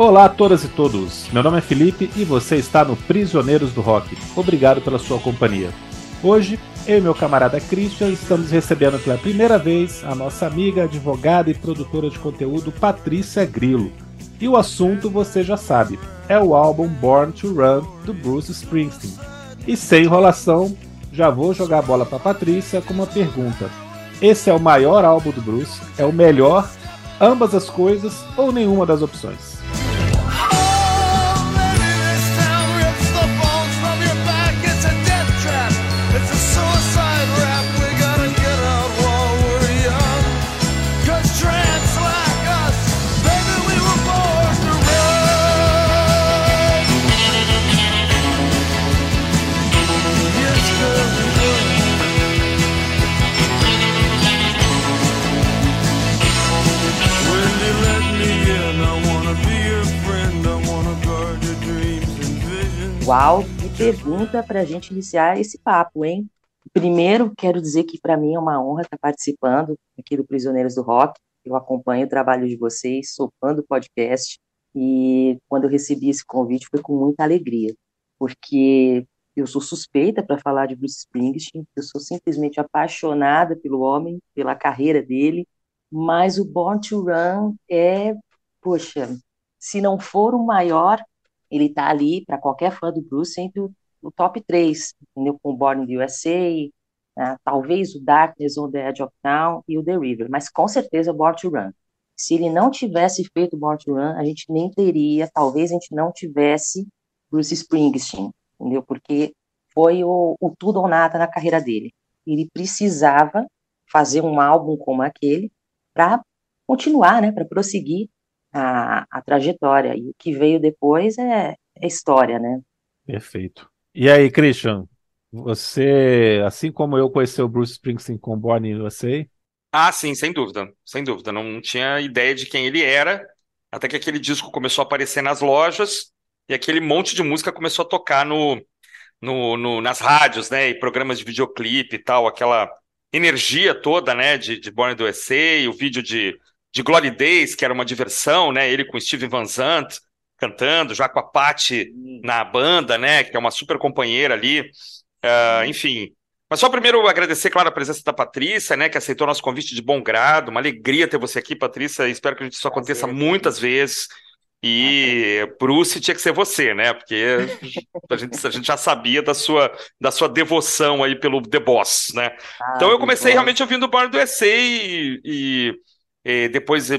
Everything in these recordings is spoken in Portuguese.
Olá a todas e todos. Meu nome é Felipe e você está no Prisioneiros do Rock. Obrigado pela sua companhia. Hoje, eu e meu camarada Christian estamos recebendo pela primeira vez a nossa amiga, advogada e produtora de conteúdo Patrícia Grillo. E o assunto você já sabe, é o álbum Born to Run do Bruce Springsteen. E sem enrolação, já vou jogar a bola para Patrícia com uma pergunta. Esse é o maior álbum do Bruce? É o melhor? Ambas as coisas ou nenhuma das opções? Uau, que pergunta para a gente iniciar esse papo, hein? Primeiro, quero dizer que para mim é uma honra estar participando aqui do Prisioneiros do Rock. Eu acompanho o trabalho de vocês, sou fã do podcast, e quando eu recebi esse convite foi com muita alegria, porque eu sou suspeita para falar de Bruce Springsteen, eu sou simplesmente apaixonada pelo homem, pela carreira dele, mas o Born to Run é, poxa, se não for o maior, ele está ali, para qualquer fã do Bruce, sempre o, o, top 3, entendeu? Com o Born in the USA, né? talvez o Darkness on the Edge of Town e o The River, mas com certeza o Born to Run. Se ele não tivesse feito Born to Run, a gente nem teria, talvez a gente não tivesse Bruce Springsteen, entendeu? Porque foi o, o tudo ou nada na carreira dele. Ele precisava fazer um álbum como aquele para continuar, né, para prosseguir a, a trajetória. E o que veio depois é, é história, né? Perfeito. E aí, Christian, você, assim como eu, conheceu o Bruce Springsteen com Born in USA? Ah, sim, sem dúvida, sem dúvida. Não tinha ideia de quem ele era, até que aquele disco começou a aparecer nas lojas e aquele monte de música começou a tocar no, no, no nas rádios, né, e programas de videoclipe e tal, aquela energia toda, né, de, de Born in the USA, o vídeo de de Glory Days, que era uma diversão, né? Ele com Steven Van Zandt cantando, já com a Patty na banda, né? Que é uma super companheira ali. Uh, enfim. Mas só primeiro agradecer, claro, a presença da Patrícia, né? Que aceitou nosso convite de bom grado. Uma alegria ter você aqui, Patrícia. Espero que isso aconteça Prazer. muitas vezes. E Bruce tinha que ser você, né? Porque a gente, a gente já sabia da sua, da sua devoção aí pelo The Boss, né? Ah, então eu comecei realmente ouvindo o Bar do EC e, e e depois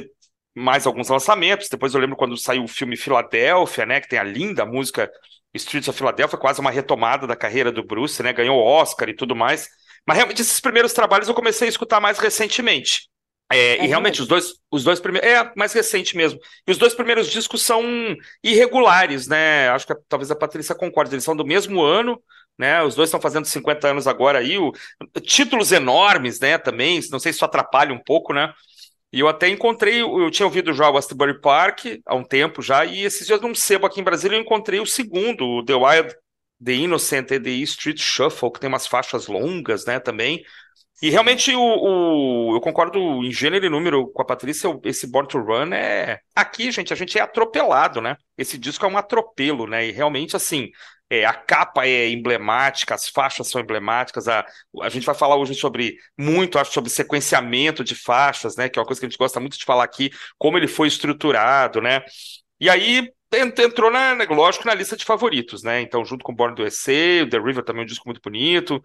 mais alguns lançamentos. Depois eu lembro quando saiu o filme Filadélfia, né? Que tem a linda música Streets of Philadelphia, quase uma retomada da carreira do Bruce, né? Ganhou Oscar e tudo mais. Mas realmente esses primeiros trabalhos eu comecei a escutar mais recentemente. É, é e realmente os dois, os dois primeiros. É, mais recente mesmo. E os dois primeiros discos são irregulares, né? Acho que talvez a Patrícia concorde. Eles são do mesmo ano, né? Os dois estão fazendo 50 anos agora aí. O, títulos enormes, né? Também. Não sei se isso atrapalha um pouco, né? E eu até encontrei, eu tinha ouvido já o Asbury Park há um tempo já, e esses dias num sebo aqui em Brasília eu encontrei o segundo, o The Wild, The Innocent e The Street Shuffle, que tem umas faixas longas, né, também. E realmente o, o, eu concordo em gênero e número com a Patrícia, esse Born to Run é. Aqui, gente, a gente é atropelado, né? Esse disco é um atropelo, né? E realmente, assim, é, a capa é emblemática, as faixas são emblemáticas. A, a gente vai falar hoje sobre muito, acho, sobre sequenciamento de faixas, né? Que é uma coisa que a gente gosta muito de falar aqui, como ele foi estruturado, né? E aí entrou, na, lógico, na lista de favoritos, né? Então, junto com Born do EC, The River também é um disco muito bonito.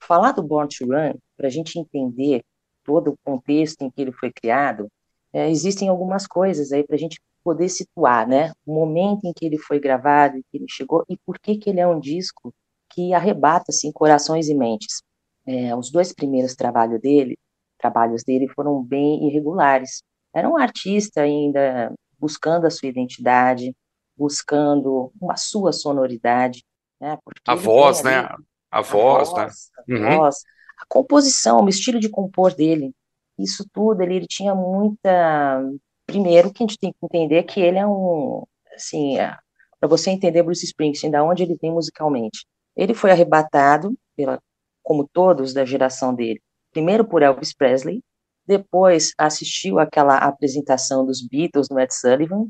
Falar do Born to Run, para a gente entender todo o contexto em que ele foi criado, é, existem algumas coisas aí para a gente poder situar, né, o momento em que ele foi gravado, em que ele chegou e por que que ele é um disco que arrebata assim corações e mentes. É, os dois primeiros trabalhos dele, trabalhos dele foram bem irregulares. Era um artista ainda buscando a sua identidade, buscando uma sua sonoridade, né? a voz, ali, né? A, a voz, né? A, uhum. voz, a composição, o estilo de compor dele, isso tudo ele, ele tinha muita primeiro que a gente tem que entender que ele é um, assim, é, para você entender Bruce Springsteen, da onde ele vem musicalmente. Ele foi arrebatado pela, como todos da geração dele, primeiro por Elvis Presley, depois assistiu aquela apresentação dos Beatles no Ed Sullivan,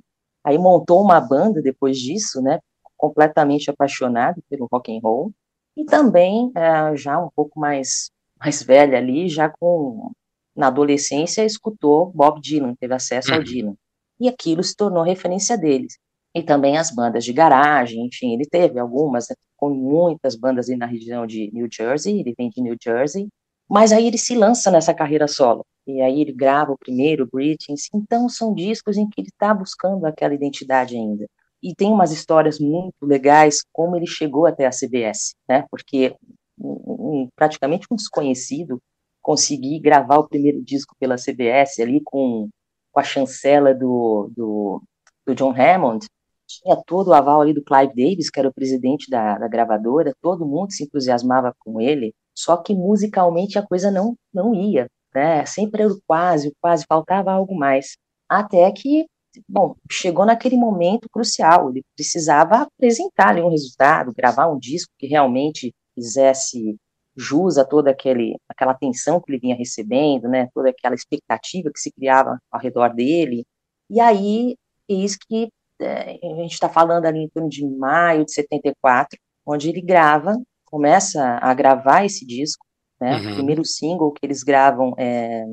Aí montou uma banda depois disso, né? Completamente apaixonado pelo rock and roll e também é, já um pouco mais mais velha ali, já com na adolescência escutou Bob Dylan, teve acesso ao uhum. Dylan e aquilo se tornou referência deles. E também as bandas de garagem, enfim, ele teve algumas, né, com muitas bandas ali na região de New Jersey, ele vem de New Jersey, mas aí ele se lança nessa carreira solo. E aí ele grava o primeiro, Greetings. Então são discos em que ele está buscando aquela identidade ainda. E tem umas histórias muito legais como ele chegou até a CBS, né? Porque um, um, praticamente um desconhecido conseguir gravar o primeiro disco pela CBS ali com, com a chancela do, do, do John Hammond, tinha todo o aval ali do Clive Davis, que era o presidente da, da, gravadora, todo mundo se entusiasmava com ele, só que musicalmente a coisa não, não ia, né? Sempre era quase, quase, faltava algo mais. Até que, bom, chegou naquele momento crucial, ele precisava apresentar ali um resultado, gravar um disco que realmente fizesse jus a toda aquele, aquela atenção que ele vinha recebendo, né? Toda aquela expectativa que se criava ao redor dele. E aí, eis que é, a gente está falando ali em torno de maio de 74, onde ele grava, começa a gravar esse disco, né? Uhum. O primeiro single que eles gravam é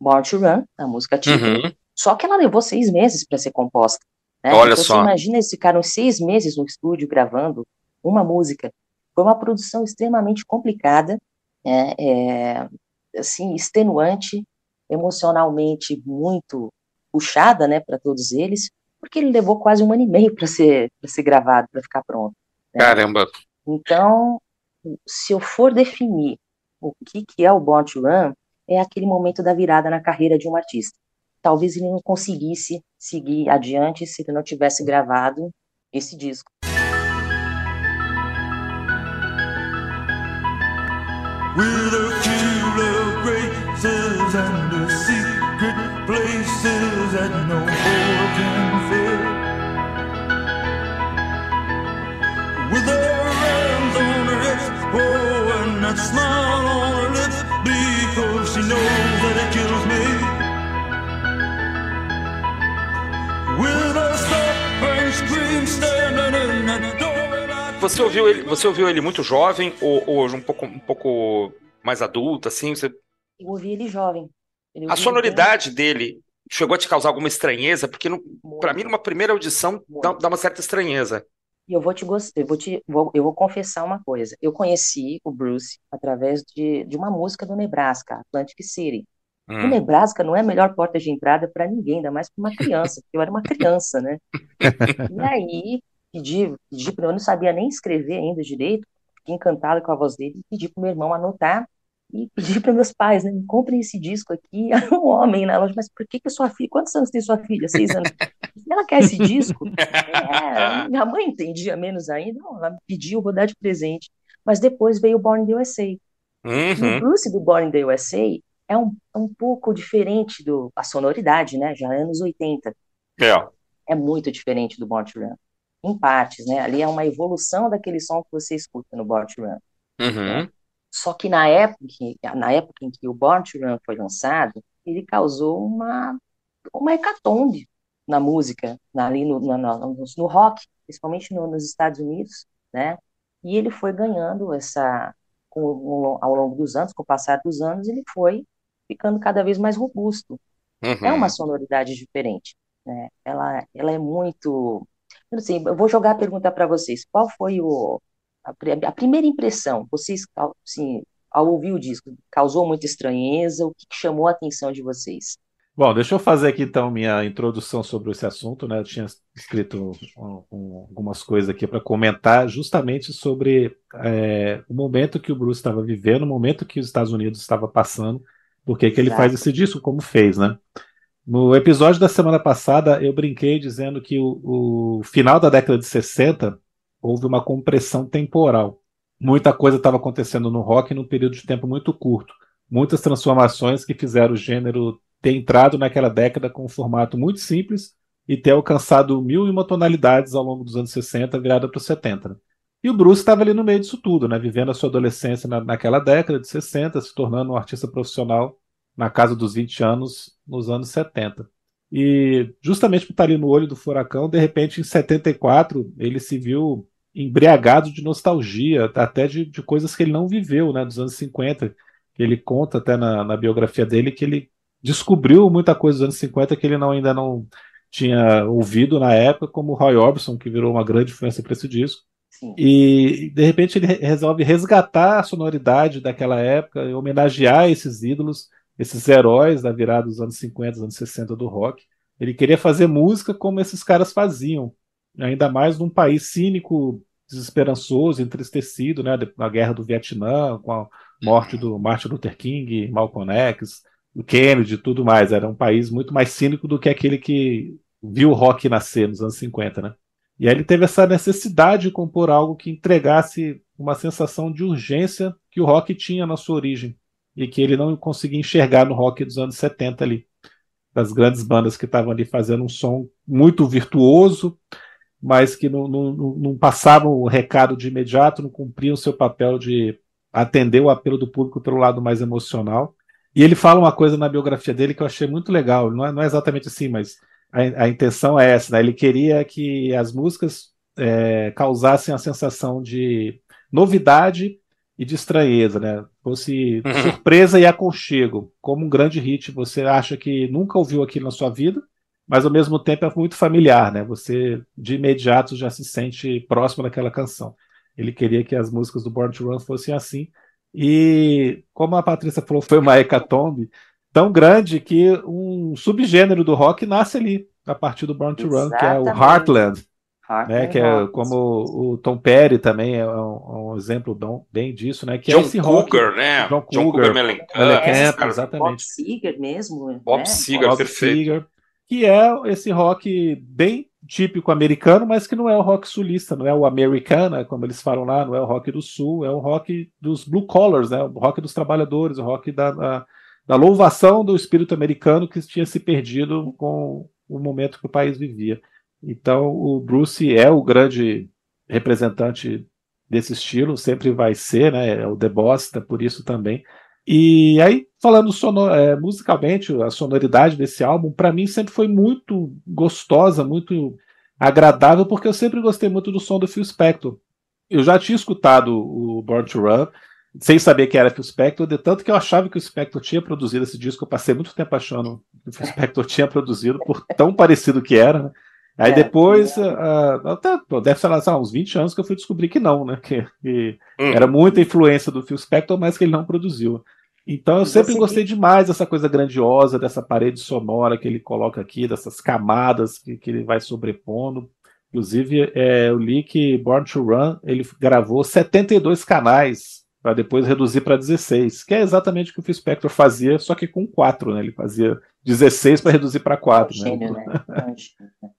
Born to Run, a música título. Uhum. Só que ela levou seis meses para ser composta. Né? Olha então, só. Você imagina, eles ficaram seis meses no estúdio gravando uma música. Foi uma produção extremamente complicada, é, é, assim, extenuante, emocionalmente muito puxada, né, para todos eles, porque ele levou quase um ano e meio para ser, ser gravado, para ficar pronto. Né? Caramba! Então, se eu for definir o que, que é o Born to Run, é aquele momento da virada na carreira de um artista. Talvez ele não conseguisse seguir adiante se ele não tivesse gravado esse disco. With a few graces and the secret places that no more can fill. With her hands on her hips, oh, and that smile on her lips, because she knows that it kills me. With a soft scream standing in that door. Você ouviu ele, você ouviu ele muito jovem ou, ou um pouco um pouco mais adulto assim, você Eu ouvi ele jovem. a sonoridade dele chegou a te causar alguma estranheza? Porque para mim numa primeira audição dá, dá, uma certa estranheza. E eu vou te gostar, eu vou te vou, eu vou confessar uma coisa. Eu conheci o Bruce através de, de uma música do Nebraska, Atlantic City. Hum. O Nebraska não é a melhor porta de entrada para ninguém, ainda mais para uma criança, porque eu era uma criança, né? e aí, pedi, pedi eu não sabia nem escrever ainda direito, fiquei encantado com a voz dele, pedi para meu irmão anotar e pedi para meus pais, né, comprem esse disco aqui, era um homem na loja, mas por que que sua filha, quantos anos tem sua filha? Seis anos. Ela quer esse disco? É, minha mãe entendia menos ainda, não, ela me pediu, vou dar de presente. Mas depois veio o Born in the USA. Uhum. O Bruce do Born in the USA é um, um pouco diferente do a sonoridade, né, já anos 80. É. É muito diferente do Born to Run em partes, né? Ali é uma evolução daquele som que você escuta no Born to Run. Uhum. Né? Só que na época, na época em que o Born to Run foi lançado, ele causou uma, uma hecatombe na música, ali no, no, no, no rock, principalmente no, nos Estados Unidos, né? E ele foi ganhando essa, com, ao longo dos anos, com o passar dos anos, ele foi ficando cada vez mais robusto. Uhum. É uma sonoridade diferente, né? Ela, ela é muito Assim, eu vou jogar a pergunta para vocês. Qual foi o, a, a, primeira impressão? Vocês, assim, ao ouvir o disco, causou muita estranheza? O que chamou a atenção de vocês? Bom, deixa eu fazer aqui então minha introdução sobre esse assunto, né? Eu tinha escrito um, um, algumas coisas aqui para comentar justamente sobre é, o momento que o Bruce estava vivendo, o momento que os Estados Unidos estava passando, porque que ele faz esse disco como fez, né? No episódio da semana passada, eu brinquei dizendo que o, o final da década de 60 houve uma compressão temporal. Muita coisa estava acontecendo no rock num período de tempo muito curto. Muitas transformações que fizeram o gênero ter entrado naquela década com um formato muito simples e ter alcançado mil e uma tonalidades ao longo dos anos 60, virada para os 70. E o Bruce estava ali no meio disso tudo, né? vivendo a sua adolescência na, naquela década de 60, se tornando um artista profissional na casa dos 20 anos nos anos 70. E justamente por estar ali no olho do furacão, de repente, em 74, ele se viu embriagado de nostalgia, até de, de coisas que ele não viveu, né, dos anos 50. Ele conta até na, na biografia dele que ele descobriu muita coisa dos anos 50 que ele não, ainda não tinha ouvido na época, como Roy Orbison, que virou uma grande influência para esse disco. Sim. E de repente ele resolve resgatar a sonoridade daquela época, homenagear esses ídolos, esses heróis da virada dos anos 50, dos anos 60 do rock. Ele queria fazer música como esses caras faziam, ainda mais num país cínico, desesperançoso, entristecido, né, na guerra do Vietnã, com a morte do Martin Luther King, Malcolm X, o Kennedy e tudo mais. Era um país muito mais cínico do que aquele que viu o rock nascer nos anos 50, né? E aí ele teve essa necessidade de compor algo que entregasse uma sensação de urgência que o rock tinha na sua origem e que ele não conseguia enxergar no rock dos anos 70 ali. Das grandes bandas que estavam ali fazendo um som muito virtuoso, mas que não, não, não passavam o recado de imediato, não cumpriam o seu papel de atender o apelo do público pelo lado mais emocional. E ele fala uma coisa na biografia dele que eu achei muito legal, não é, não é exatamente assim, mas a, a, intenção é essa, né? Ele queria que as músicas é, causassem a sensação de novidade e de estranheza, né? Fosse uhum. surpresa e aconchego, como um grande hit. Você acha que nunca ouviu aquilo na sua vida, mas ao mesmo tempo é muito familiar, né? Você de imediato já se sente próximo daquela canção. Ele queria que as músicas do Born to Run fossem assim. E como a Patrícia falou, foi uma hecatombe tão grande que um subgênero do rock nasce ali, a partir do Born to Exatamente. Run, que é o Heartland. Né, que é como o Tom Perry também é um, um exemplo bem disso, né? Que John é esse Cougar, rock, né? John, John Cougar, Mellencamp, exatamente. Bob Seger mesmo. Bob né? Seger, perfeito. Seger, que é esse rock bem típico americano, mas que não é o rock sulista, não é o americana, como eles falam lá, não é o rock do sul, é o rock dos blue collars, né? O rock dos trabalhadores, o rock da, da, da louvação do espírito americano que tinha se perdido com o momento que o país vivia. Então, o Bruce é o grande representante desse estilo, sempre vai ser, né? É o The Boss, tá por isso também. E aí, falando sonor, é, musicalmente, a sonoridade desse álbum, para mim sempre foi muito gostosa, muito agradável, porque eu sempre gostei muito do som do Phil Spector. Eu já tinha escutado o Born to Run, sem saber que era Phil Spector, de tanto que eu achava que o Spector tinha produzido esse disco, eu passei muito tempo achando que o Phil Spector tinha produzido, por tão parecido que era, né? Aí é, depois, é. uh, até, deve ser lá, uns 20 anos que eu fui descobrir que não, né? Que, que hum. era muita influência do Phil Spector, mas que ele não produziu. Então eu sempre gostei demais dessa coisa grandiosa, dessa parede sonora que ele coloca aqui, dessas camadas que, que ele vai sobrepondo. Inclusive, é, eu li que Born to Run ele gravou 72 canais para depois reduzir para 16, que é exatamente o que o Phil Spector fazia, só que com 4, né? Ele fazia 16 para reduzir para 4. É um né? né? É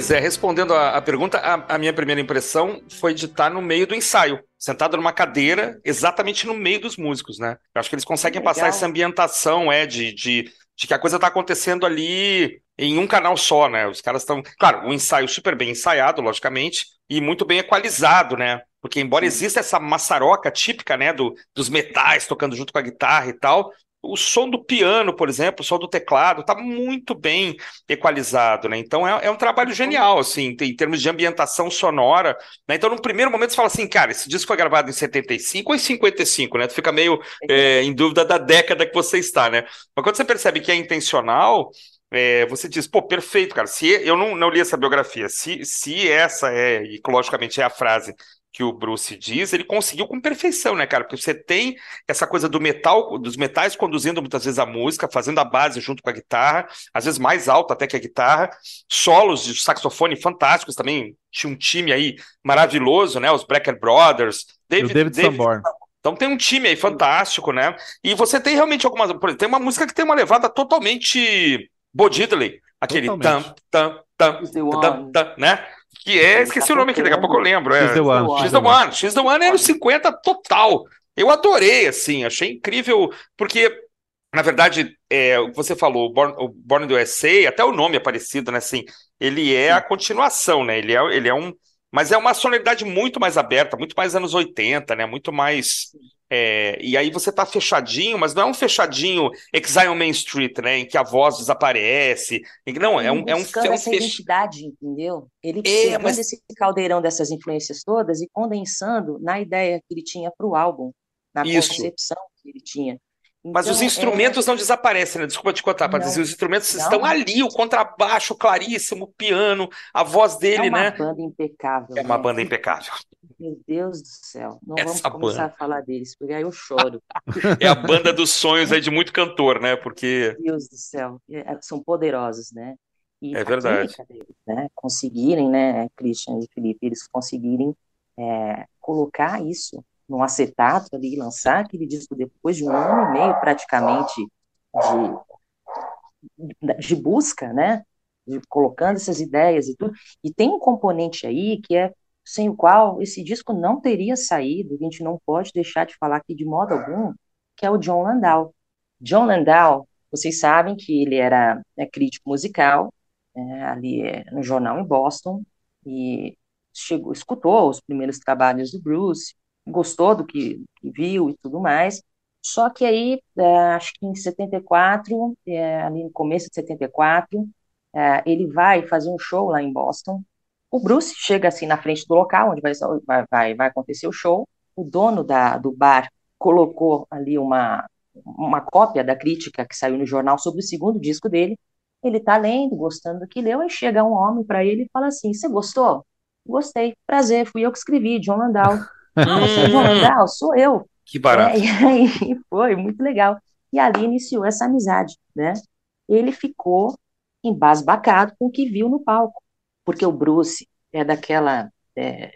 Pois é, respondendo a, a pergunta, a, a, minha primeira impressão foi de estar no meio do ensaio, sentado numa cadeira, exatamente no meio dos músicos, né? Eu acho que eles conseguem passar essa ambientação, é, de, de, de que a coisa está acontecendo ali em um canal só, né? Os caras estão. Claro, um ensaio super bem ensaiado, logicamente, e muito bem equalizado, né? Porque embora exista essa maçaroca típica, né, do, dos metais tocando junto com a guitarra e tal, o som do piano, por exemplo, o som do teclado, está muito bem equalizado, né? Então é, é, um trabalho genial, assim, em termos de ambientação sonora. Né? Então, no primeiro momento, você fala assim, cara, esse disco foi gravado em 75 ou em 55, né? Tu fica meio é, em dúvida da década que você está, né? Mas quando você percebe que é intencional, é, você diz, pô, perfeito, cara. Se eu não, não li essa biografia, se, se essa é, e logicamente é a frase que o Bruce diz, ele conseguiu com perfeição, né, cara? Porque você tem essa coisa do metal, dos metais conduzindo muitas vezes a música, fazendo a base junto com a guitarra, às vezes mais alta até que a guitarra, solos de saxofone fantásticos também. Tinha um time aí maravilhoso, né? Os Brecker Brothers, David, o David, David Sanborn. Então tem um time aí fantástico, né? E você tem realmente algumas. Por exemplo, tem uma música que tem uma levada totalmente Bo Diddley, aquele tam, tam, tam, tam, tam, né? Que é, esqueci o nome aqui, daqui a pouco eu lembro. É, X The One. X The One. X The One é anos 50 total. Eu adorei, assim, achei incrível, porque, na verdade, é, o que você falou, Born, o Born do USA, até o nome é parecido, né? Assim, ele é a continuação, né? Ele é, ele é um mas é uma sonoridade muito mais aberta, muito mais anos 80, né? Muito mais. É, e aí você tá fechadinho, mas não é um fechadinho Exile on Main Street, né? Em que a voz desaparece. Não, é um, é um, é um essa fech... identidade, entendeu? Ele é, mas... esse caldeirão dessas influências todas e condensando na ideia que ele tinha para o álbum, na Isso. concepção que ele tinha. Então, mas os instrumentos é... não desaparecem, né? Desculpa te contar, mas os instrumentos não. estão ali, o contrabaixo claríssimo, o piano, a voz dele, né? É uma né? banda impecável. É uma né? banda impecável. Meu Deus do céu. Não Essa vamos começar banda. a falar deles, porque aí eu choro. é a banda dos sonhos aí de muito cantor, né? Porque. Meu Deus do céu. É, é, são poderosos, né? E é verdade. Deles, né? Conseguirem, né, Christian e Felipe, eles conseguirem é, colocar isso num acetato ali, lançar aquele disco depois de um ano e meio praticamente de, de busca, né? De, colocando essas ideias e tudo. E tem um componente aí que é sem o qual esse disco não teria saído, a gente não pode deixar de falar aqui de modo algum, que é o John Landau. John Landau, vocês sabem que ele era né, crítico musical, é, ali é, no jornal em Boston, e chegou, escutou os primeiros trabalhos do Bruce, gostou do que, que viu e tudo mais. Só que aí, é, acho que em 74, é, ali no começo de 74, é, ele vai fazer um show lá em Boston. O Bruce chega assim na frente do local onde vai, vai, vai acontecer o show. O dono da, do bar colocou ali uma, uma cópia da crítica que saiu no jornal sobre o segundo disco dele. Ele está lendo, gostando do que leu, e chega um homem para ele e fala assim: Você gostou? Gostei, prazer, fui eu que escrevi, John Landau. Ah, você é João Legal? Sou eu. Que barato. É, e aí foi muito legal. E ali iniciou essa amizade, né? Ele ficou embasbacado com o que viu no palco, porque o Bruce é daquela é,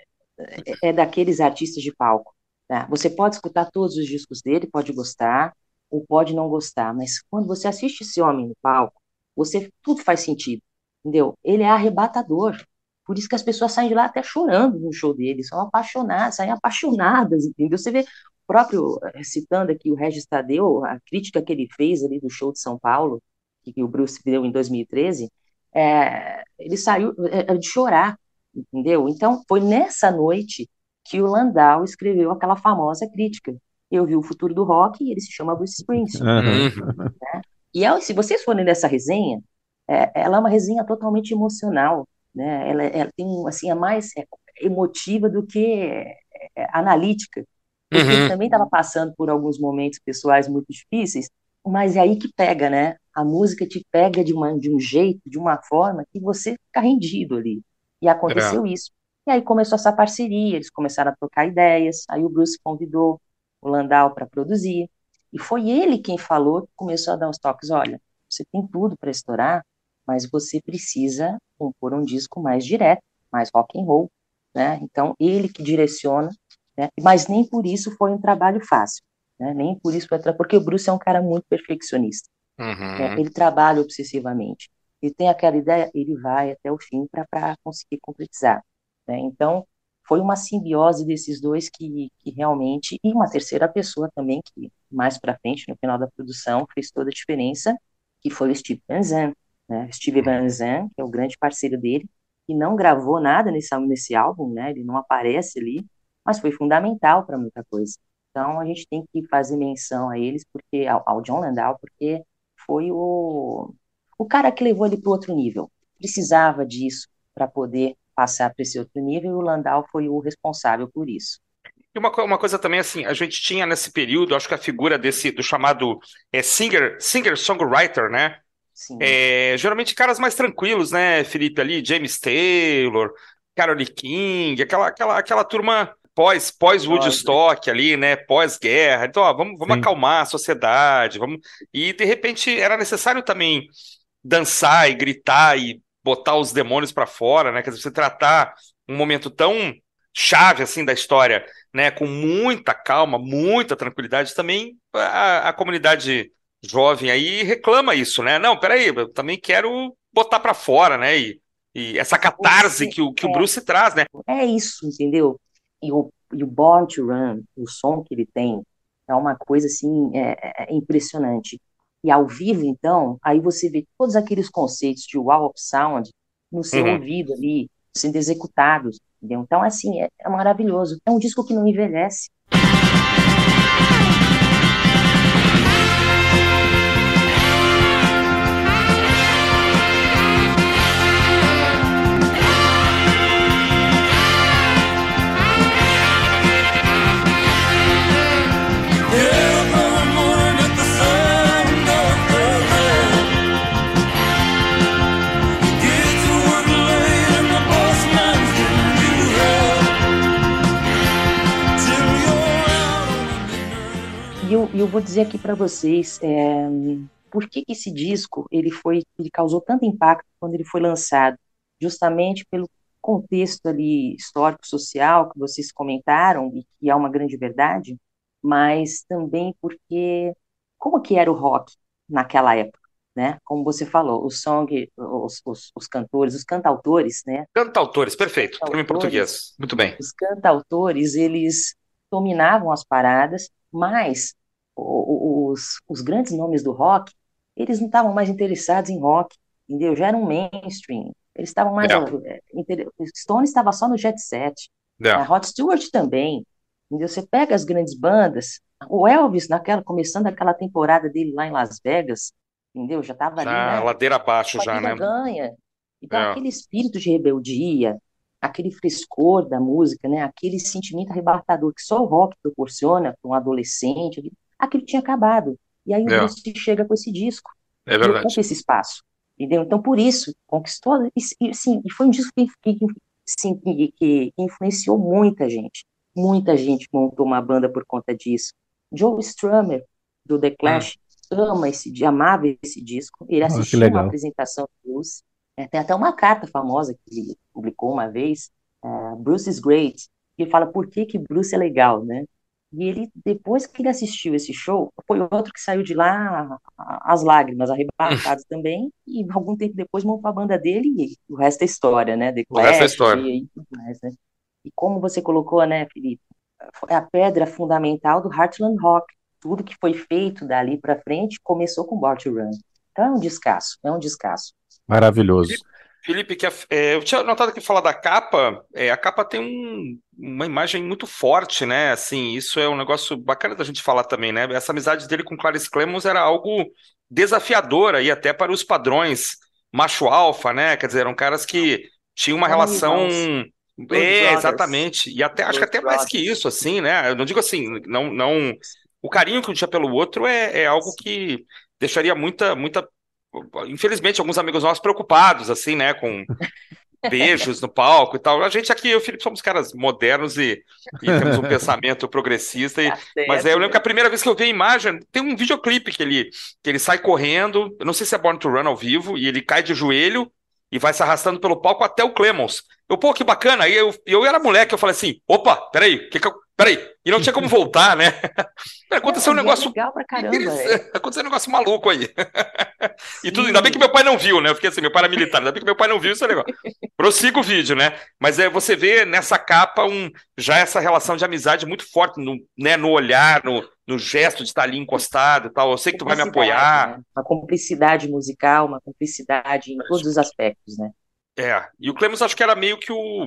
é daqueles artistas de palco. Tá? Você pode escutar todos os discos dele, pode gostar ou pode não gostar, mas quando você assiste esse homem no palco, você tudo faz sentido, entendeu? Ele é arrebatador. Por isso que as pessoas saem de lá até chorando no show dele, são apaixonadas, saem apaixonadas, entendeu? Você vê o próprio, eh, citando aqui o Regis Tadeu, a crítica que ele fez ali do show de São Paulo, que o Bruce deu em 2013, é, ele saiu é, de chorar, entendeu? Então, foi nessa noite que o Landau escreveu aquela famosa crítica. Eu vi o futuro do rock e ele se chama Bruce Springsteen. Uhum. Né? E se vocês forem nessa resenha, é, ela é uma resenha totalmente emocional né? Ela, ela tem assim a mais é, emotiva do que é, é, analítica. Porque uhum. também estava passando por alguns momentos pessoais muito difíceis, mas é aí que pega, né? A música te pega de, uma, de um jeito, de uma forma que você fica rendido ali. E aconteceu é. isso. E aí começou essa parceria, eles começaram a trocar ideias. Aí o Bruce convidou o Landau para produzir. E foi ele quem falou, começou a dar os toques: olha, você tem tudo para estourar, mas você precisa compor um disco mais direto, mais rock and roll, né? Então ele que direciona, né? Mas nem por isso foi um trabalho fácil, né? Nem por isso foi porque o Bruce é um cara muito perfeccionista. Uhum. Né? Ele trabalha obsessivamente. Ele tem aquela ideia, ele vai até o fim para conseguir concretizar. Né? Então foi uma simbiose desses dois que, que realmente e uma terceira pessoa também que mais para frente no final da produção fez toda a diferença, que foi o Steve Van Zandt né? Steve Van Zandt, que é o grande parceiro dele, que não gravou nada nesse, nesse álbum, né? Ele não aparece ali, mas foi fundamental para muita coisa. Então a gente tem que fazer menção a eles, porque ao, ao John Landau, porque foi o, o cara que levou ele para outro nível. Precisava disso para poder passar para esse outro nível, e o Landau foi o responsável por isso. E uma, uma coisa também assim, a gente tinha nesse período, acho que a figura desse do chamado é, singer singer songwriter, né? É, geralmente caras mais tranquilos, né, Felipe, ali, James Taylor, Carole King, aquela, aquela, aquela turma pós, pós Woodstock ali, né, pós-guerra. Então, ó, vamos, vamos acalmar a sociedade, vamos... E, de repente, era necessário também dançar e gritar e botar os demônios para fora, né, quer dizer, você tratar um momento tão chave, assim, da história né, com muita calma, muita tranquilidade, também a, a comunidade jovem aí reclama isso, né? Não, peraí, eu também quero botar para fora, né? E, e essa catarse que o, que o é. Bruce traz, né? É isso, entendeu? E o, e o Born to Run, o som que ele tem, é uma coisa assim é, é impressionante. E ao vivo, então, aí você vê todos aqueles conceitos de wall of sound no seu uhum. ouvido ali, sendo executados, entendeu? Então, assim, é, é maravilhoso. É um disco que não envelhece. Dizer aqui para vocês é, por que, que esse disco ele foi, ele causou tanto impacto quando ele foi lançado, justamente pelo contexto ali histórico social que vocês comentaram e que é uma grande verdade, mas também porque como que era o rock naquela época, né? Como você falou, o song, os, os, os cantores, os cantautores, né? Cantautores, perfeito. Termo em português. Muito bem. Os cantautores, eles dominavam as paradas, mas os, os grandes nomes do rock, eles não estavam mais interessados em rock, entendeu? Já eram mainstream. Eles estavam mais. É. Stone estava só no jet set. É. A Rod Stewart também. Entendeu? Você pega as grandes bandas. O Elvis, naquela, começando aquela temporada dele lá em Las Vegas, entendeu? Já estava ali. Né? ladeira abaixo já, né? ganha. Então, é. aquele espírito de rebeldia, aquele frescor da música, né? Aquele sentimento arrebatador que só o rock proporciona para um adolescente, aquilo tinha acabado. E aí o é. Bruce chega com esse disco. É verdade. ocupa esse espaço. Entendeu? Então, por isso, conquistou. E, sim, e foi um disco que, que, sim, que, que influenciou muita gente. Muita gente montou uma banda por conta disso. Joe Strummer, do The Clash, hum. ama esse, amava esse disco. Ele assistiu oh, uma apresentação do Bruce. É, tem até uma carta famosa que ele publicou uma vez, uh, Bruce is Great, e ele fala por que que Bruce é legal, né? E ele, depois que ele assistiu esse show, foi outro que saiu de lá as lágrimas, arrebatados também, e algum tempo depois montou a banda dele e o resto é história, né? The o resto é história. E, e, tudo mais, né? E como você colocou, né, Felipe, é a pedra fundamental do Heartland Rock. Tudo que foi feito dali para frente começou com Born to Run. Então é um descasso, é um descasso. Maravilhoso. Felipe, que é, eu tinha notado que falar da capa, é, a capa tem um, uma imagem muito forte, né? Assim, isso é um negócio bacana da gente falar também, né? Essa amizade dele com Clarice Clemons era algo desafiador aí até para os padrões macho alfa, né? Quer dizer, eram caras que tinham uma relação é, exatamente. E até acho que até mais que isso, assim, né? Eu não digo assim, não, não. O carinho que um tinha pelo outro é, é algo que deixaria muita, muita infelizmente, alguns amigos nossos preocupados, assim, né, com beijos no palco e tal. A gente aqui, eu e o Felipe, somos caras modernos e, e temos um pensamento progressista. E, tá mas é, eu lembro que a primeira vez que eu vi a imagem, tem um videoclipe que ele, que ele sai correndo, eu não sei se é Born to Run ao vivo, e ele cai de joelho e vai se arrastando pelo palco até o Clemons. Eu, pô, que bacana. Aí eu, eu era moleque, eu falei assim: opa, peraí, que que eu, peraí. E não tinha como voltar, né? Aconteceu um negócio. Legal pra caramba, Aconteceu um negócio maluco aí. e tudo, ainda bem que meu pai não viu, né? Eu fiquei assim, meu pai era militar, ainda bem que meu pai não viu esse negócio. Prossiga o vídeo, né? Mas é, você vê nessa capa um, já essa relação de amizade muito forte no, né, no olhar, no, no gesto de estar ali encostado e tal. Eu sei que tu vai me apoiar. Né? Uma cumplicidade musical, uma cumplicidade em todos os aspectos, né? É, e o Clemens acho que era meio que o,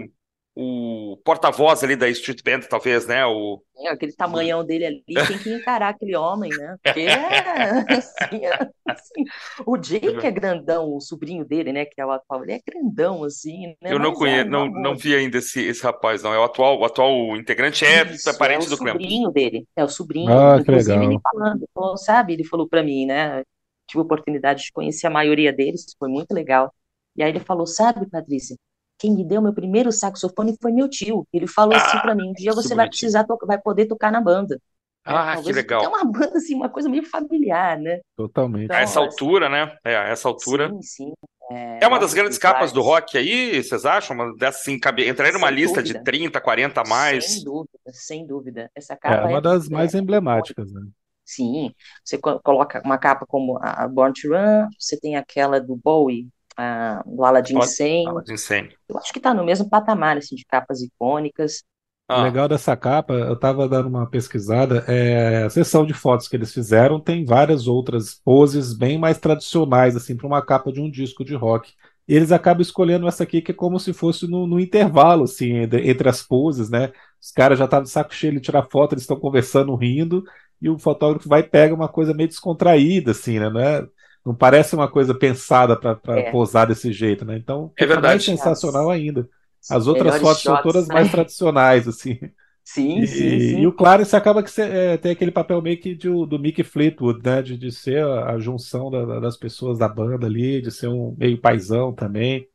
o porta-voz ali da Street Band, talvez, né? O... É, aquele tamanhão dele ali, tem que encarar aquele homem, né? Porque é, assim, é, assim, o Jake é grandão, o sobrinho dele, né? Que é o atual, ele é grandão, assim, né? Eu não Mas conheço, é, não, não vi ainda esse, esse rapaz, não. É o atual, o atual integrante é Isso, parente é do Clemens. É o sobrinho dele, é o sobrinho. Ah, Inclusive, ele falando, falou, sabe? Ele falou para mim, né? Tive a oportunidade de conhecer a maioria deles, foi muito legal. E aí ele falou, sabe, Patrícia, quem me deu meu primeiro saxofone foi meu tio. Ele falou assim ah, assim para mim, um dia você vai precisar, vai poder tocar na banda. Ah, é, que legal. É uma banda, assim, uma coisa meio familiar, né? Totalmente. Então, a essa assim, altura, né? É, a essa altura. Sim, sim. É, é uma das grandes capas do rock aí, vocês acham? Uma assim, cabe... entraria numa lista de 30, 40 a mais? Sem dúvida, sem dúvida. Essa capa é uma é, das mais emblemáticas, né? Sim, você coloca uma capa como a Born to Run, você tem aquela do Bowie, a, do Aladdin. Aladdin Sane. Eu acho que está no mesmo patamar assim, de capas icônicas. Ah. O legal dessa capa, eu estava dando uma pesquisada, é, a sessão de fotos que eles fizeram tem várias outras poses bem mais tradicionais, assim, para uma capa de um disco de rock. E eles acabam escolhendo essa aqui, que é como se fosse no, no intervalo, assim, entre, entre, as poses, né? Os caras já estavam de saco cheio de tirar foto, eles estão conversando, rindo, e o fotógrafo vai e pega uma coisa meio descontraída, assim, né? Não, é, não parece uma coisa pensada para é. posar desse jeito, né? Então, é verdade. mais sensacional ainda. As outras fotos shots, são todas né? mais tradicionais, assim. Sim, e, sim, sim. E o Clarence acaba que é, tem aquele papel meio que de, do Mick Fleetwood, né? De, de ser a, a junção da, das pessoas da banda ali, de ser um meio paizão também.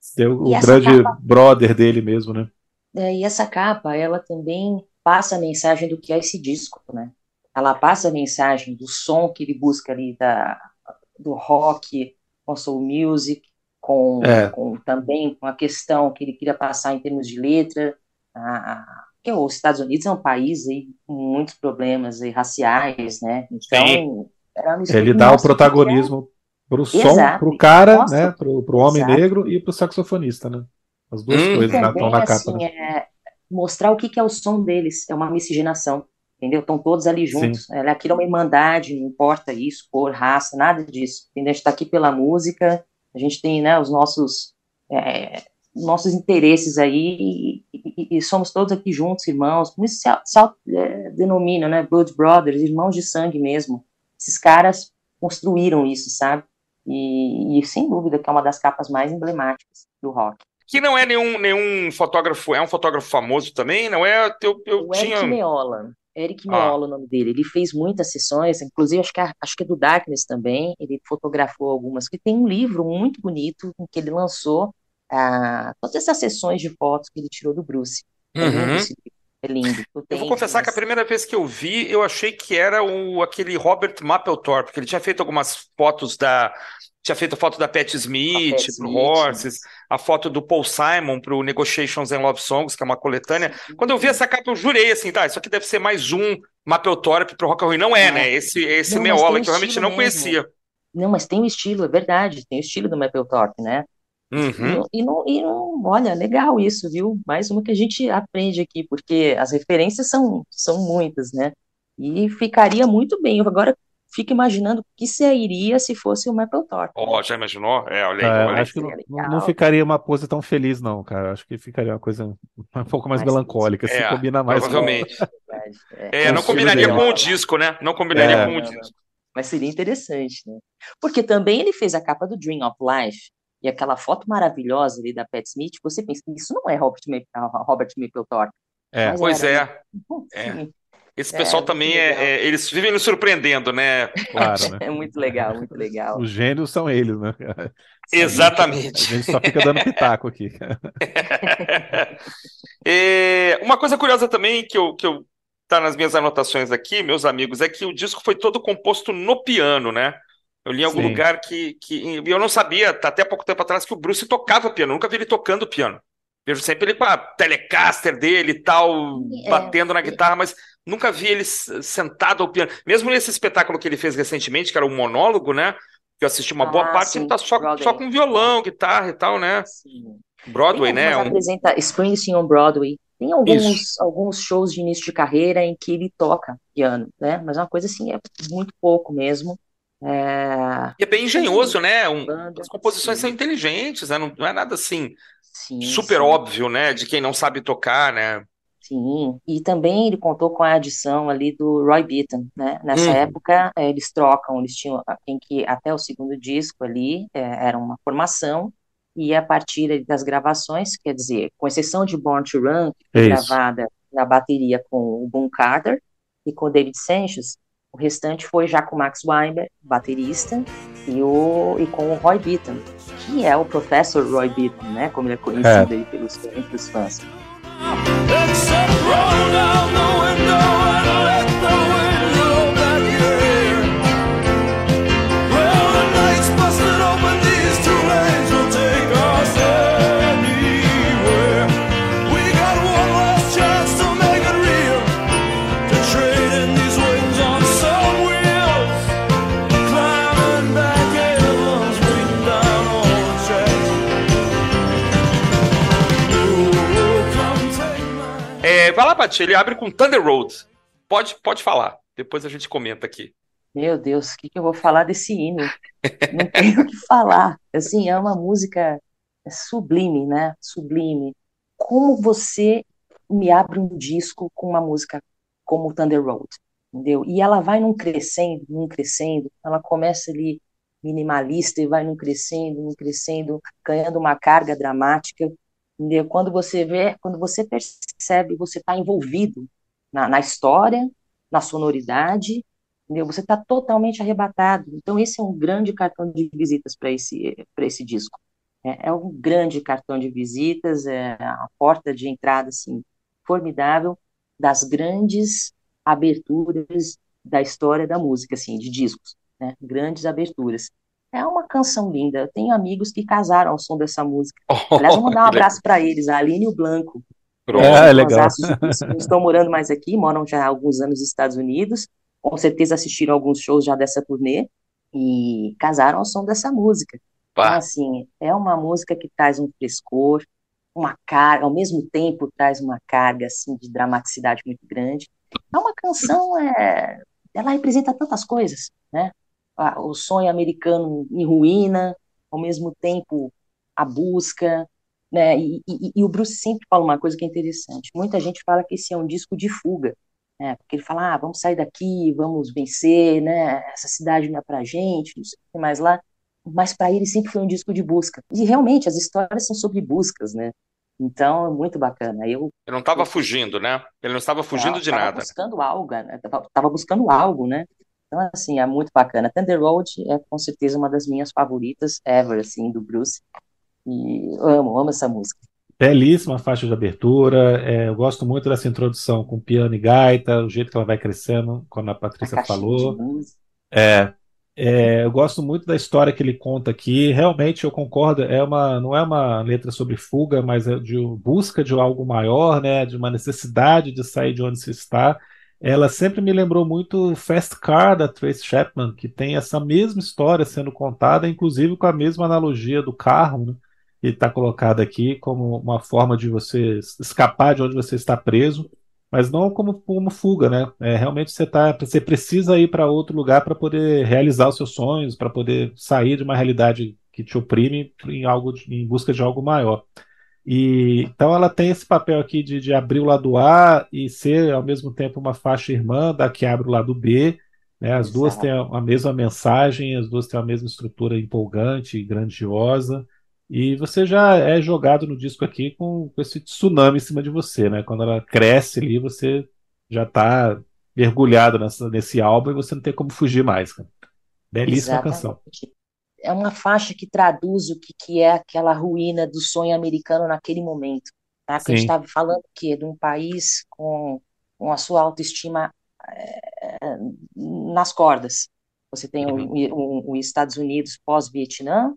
Ser o, o grande capa... brother dele mesmo, né? É, e essa capa, ela também passa a mensagem do que é esse disco, né? ela passa a mensagem do som que ele busca ali da, do rock, com soul music, com, é. com também com a questão que ele queria passar em termos de letra, a, que os Estados Unidos é um país aí com muitos problemas aí, raciais, né? Então, ele dá o protagonismo para o som, para o cara, Nossa, né? Para o homem exato. negro e para o saxofonista, né? As duas hum, coisas estão na capa. Assim, né? é, mostrar o que, que é o som deles, é uma miscigenação entendeu? Estão todos ali juntos. Sim. Aquilo é uma irmandade, não importa isso, cor, raça, nada disso. Entendeu? A gente está aqui pela música, a gente tem né, os nossos, é, nossos interesses aí e, e, somos todos aqui juntos, irmãos. Como isso se, se é, denomina, né? Blood Brothers, irmãos de sangue mesmo. Esses caras construíram isso, sabe? E, e sem dúvida que é uma das capas mais emblemáticas do rock que não é nenhum, nenhum fotógrafo, é um fotógrafo famoso também, não é? Eu, eu o tinha... Eric Meola. Eric Meola, ah. o nome dele. Ele fez muitas sessões, inclusive acho que, é, acho que é do Darkness também. Ele fotografou algumas. Que tem um livro muito bonito em que ele lançou ah, todas essas sessões de fotos que ele tirou do Bruce. É uhum. livro. É lindo. Eu, vou confessar mas... que a primeira vez que eu vi, eu achei que era o, aquele Robert Mapplethorpe, porque ele tinha feito algumas fotos da, tinha feito a foto da Pat Smith para o Horses, a foto do Paul Simon para o Negotiations and Love Songs, que é uma coletânea. Sim. Quando eu vi essa capa, eu jurei assim, tá, isso aqui deve ser mais um Mapplethorpe para o Rock and Roll. Não é, né? Esse, esse não, Meola que eu realmente não mesmo. conhecia. Não, mas tem o estilo, é verdade, tem o estilo do Mapplethorpe, né? Uhum. E, não, e não, olha, legal isso, viu? Mais uma que a gente aprende aqui, porque as referências são, são muitas, né? E ficaria muito bem. Agora, fico imaginando o que sairia se fosse o Mapplethorpe. Oh, já imaginou? É, olha aí. É, olha acho que não, não, ficaria uma pose tão feliz, não, cara. Acho que ficaria uma coisa um pouco mais, mais melancólica, se é, combina mais provavelmente. com... É, não combinaria com o disco, né? Não combinaria é. com o disco. Mas seria interessante, né? Porque também ele fez a capa do Dream of Life, e aquela foto maravilhosa ali da Pat Smith, você pensa, isso não é Robert, Robert Mapplethorpe. É, pois é. é. Esse é, pessoal é, também é, é, Eles vivem nos surpreendendo, né? Claro, né? É muito legal, muito legal. Os gênios são eles, né? Exatamente. A gente só fica dando pitaco aqui. é, uma coisa curiosa também que eu, que eu tá nas minhas anotações aqui, meus amigos, é que o disco foi todo composto no piano, né? Eu li em algum Sim. lugar que, que. Eu não sabia, até pouco tempo atrás, que o Bruce tocava piano. Eu nunca vi ele tocando piano. Vejo sempre ele com a Telecaster dele e tal, é, batendo na guitarra, mas nunca vi ele sentado ao piano. Mesmo nesse espetáculo que ele fez recentemente, que era um monólogo, né? Que eu assisti uma boa ah, parte, sim, ele tá só, só com violão, guitarra e tal, né? Sim. Broadway, né? Um... apresenta Springsteen on Broadway. Tem alguns, alguns shows de início de carreira em que ele toca piano, né? Mas é uma coisa assim, é muito pouco mesmo. É... E é bem engenhoso, né? Um, as composições sim. são inteligentes, né? Não, não é nada assim sim, super sim. óbvio, né? De quem não sabe tocar, né? Sim, e também ele contou com a adição ali do Roy Beaton, né? Nessa uhum. época eh, eles trocam, eles tinham em que até o segundo disco ali é, era uma formação e a partir das gravações, quer dizer, com exceção de Born to Run, que foi gravada na bateria com o Boom Carter e com o David Sanchez, o restante foi já com o Max Weinberg, baterista, e, o, e com o Roy Beaton, que é o Professor Roy Beaton, né? Como ele é conhecido é. aí pelos, pelos fãs. Pode, ele abre com Thunder Road. Pode, pode falar. Depois a gente comenta aqui. Meu Deus, o que, que eu vou falar desse hino? Não tenho o que falar. Assim, é uma música sublime, né? Sublime. Como você me abre um disco com uma música como Thunder Road, entendeu? E ela vai num crescendo, num crescendo. Ela começa ali minimalista e vai num crescendo, num crescendo, ganhando uma carga dramática. Entendeu? Quando você vê, quando você percebe, você está envolvido na, na, história, na sonoridade, entendeu? Você está totalmente arrebatado. Então esse é um grande cartão de visitas para esse para esse disco. É, é, um grande cartão de visitas, é a porta de entrada assim formidável das grandes aberturas da história da música, assim, de discos né? Grandes aberturas. É uma canção linda. Eu tenho amigos que casaram ao som dessa música. Oh, Aliás, vou mandar um abraço para eles, a Aline e o Blanco. É, é legal. Não estão morando mais aqui, moram já há alguns anos nos Estados Unidos. Com certeza assistiram alguns shows já dessa turnê e casaram ao som dessa música. Então, assim, é uma música que traz um frescor, uma carga, ao mesmo tempo traz uma carga assim de dramaticidade muito grande. É uma canção, é, ela representa tantas coisas, né? O sonho americano em ruína, ao mesmo tempo a busca, né? E, e, e, o Bruce sempre fala uma coisa que é interessante. Muita gente fala que esse é um disco de fuga, né? Porque ele fala, ah, vamos sair daqui, vamos vencer, né? Essa cidade não é pra gente, não sei o que mais lá. Mas para ele sempre foi um disco de busca. E realmente as histórias são sobre buscas, né? Então, é muito bacana. Eu, ele não estava fugindo, né? Ele não estava fugindo de nada. Estava buscando algo, né? Tava buscando algo, né? Então, assim, é muito bacana. Thunder Road é com certeza uma das minhas favoritas ever, assim, do Bruce. E amo, amo essa música. Belíssima faixa de abertura. É, eu gosto muito dessa introdução com piano e gaita, o jeito que ela vai crescendo, quando a Patrícia a falou. É, é, eu gosto muito da história que ele conta aqui. Realmente eu concordo. É uma, não é uma letra sobre fuga, mas é de busca de algo maior, né? De uma necessidade de sair de onde se está ela sempre me lembrou muito Fast Car da Trace Chapman, que tem essa mesma história sendo contada, inclusive com a mesma analogia do carro, né? que está colocado aqui como uma forma de você escapar de onde você está preso, mas não como, como fuga, né? É, realmente você tá, você precisa ir para outro lugar para poder realizar os seus sonhos, para poder sair de uma realidade que te oprime em algo em busca de algo maior. E então ela tem esse papel aqui de, de abrir o lado A e ser ao mesmo tempo uma faixa irmã da que abre o lado B. Né? As Exato. duas têm a, mesma mensagem, as duas têm a mesma estrutura empolgante e grandiosa. E você já é jogado no disco aqui com, com esse tsunami em cima de você, né? Quando ela cresce ali, você já está mergulhado nessa, nesse álbum e você não tem como fugir mais. Cara. Belíssima Exatamente. canção é uma faixa que traduz o que, que é aquela ruína do sonho americano naquele momento. Tá? A gente estava falando que de um país com, com a sua autoestima é, nas cordas. Você tem uhum. os Estados Unidos pós-Vietnã,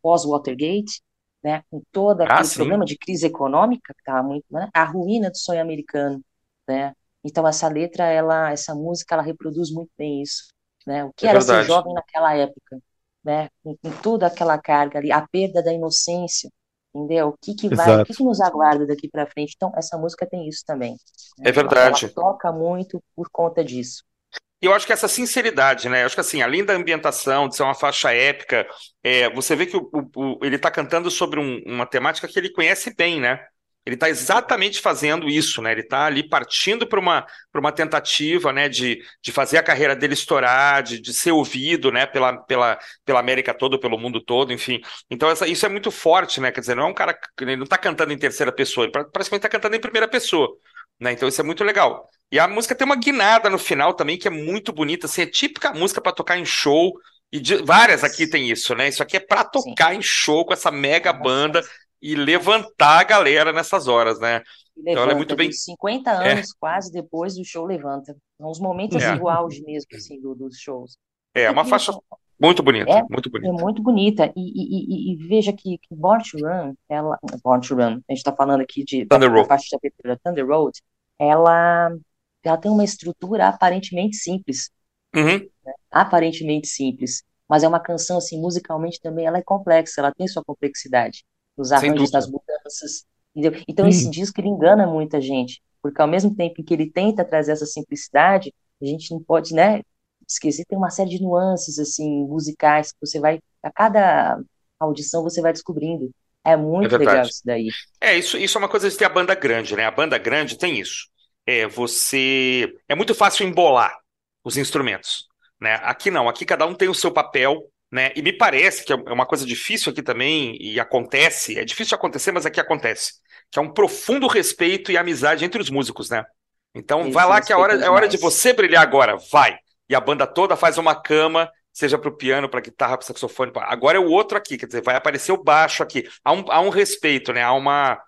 pós-Watergate, né, com todo ah, aquele ah, problema de crise econômica que estava muito, né, a ruína do sonho americano, né? Então essa letra, ela, essa música, ela reproduz muito bem isso, né? O que é era verdade. ser jovem naquela época, né, com, com, toda aquela carga ali, a perda da inocência, entendeu? O que que vai, o que, que nos aguarda daqui para frente? Então, essa música tem isso também. Né? É verdade. Ela toca muito por conta disso. E eu acho que essa sinceridade, né? Eu acho que assim, além da ambientação, de ser uma faixa épica, é, você vê que o, o, o ele está cantando sobre um, uma temática que ele conhece bem, né? Ele está exatamente fazendo isso, né? Ele está ali partindo para uma, uma tentativa, né, de, de fazer a carreira dele estourar, de, de ser ouvido, né, pela, pela, pela América toda, pelo mundo todo, enfim. Então essa, isso é muito forte, né? Quer dizer, não é um cara ele não está cantando em terceira pessoa, ele praticamente está cantando em primeira pessoa, né? Então isso é muito legal. E a música tem uma guinada no final também que é muito bonita, assim, é típica música para tocar em show. E de, várias aqui tem isso, né? Isso aqui é para tocar Sim. em show com essa mega banda e levantar a galera nessas horas, né? Levanta, então ela é muito bem. 50 é. anos é. quase depois do show levanta. São os momentos é. do auge mesmo, assim, do, dos shows. É, uma faixa muito bonita, é, muito bonita. É muito bonita. E, e, e, e veja que, que Born to Run, ela. Born to Run, a gente está falando aqui de Thunder da, Road. faixa de abertura Thunder Road, ela, ela tem uma estrutura aparentemente simples. Uhum. Né? Aparentemente simples. Mas é uma canção, assim, musicalmente também ela é complexa, ela tem sua complexidade dos arranjos, das mudanças. Entendeu? Então, esse disco ele engana muita gente. porque ao mesmo tempo em que ele tenta trazer essa simplicidade, a gente não pode, né, esquecer, tem uma série de nuances, assim, musicais, que você vai, a cada audição você vai descobrindo. É muito é legal isso daí. É, isso, isso é uma coisa de ter a banda grande, né? A banda grande tem isso. É, você. É muito fácil embolar os instrumentos. Né? Aqui não, aqui cada um tem o seu papel, né? E me parece que é uma coisa difícil aqui também, e acontece, é difícil de acontecer, mas aqui acontece, que é um profundo respeito e amizade entre os músicos, né? Então Isso, vai lá que é hora, é hora de você brilhar agora, vai. E a banda toda faz uma cama, seja para o piano, para guitarra, para saxofone. Pra... Agora é o outro aqui, quer dizer, vai aparecer o baixo aqui. Há um, há um respeito, né? Há, uma,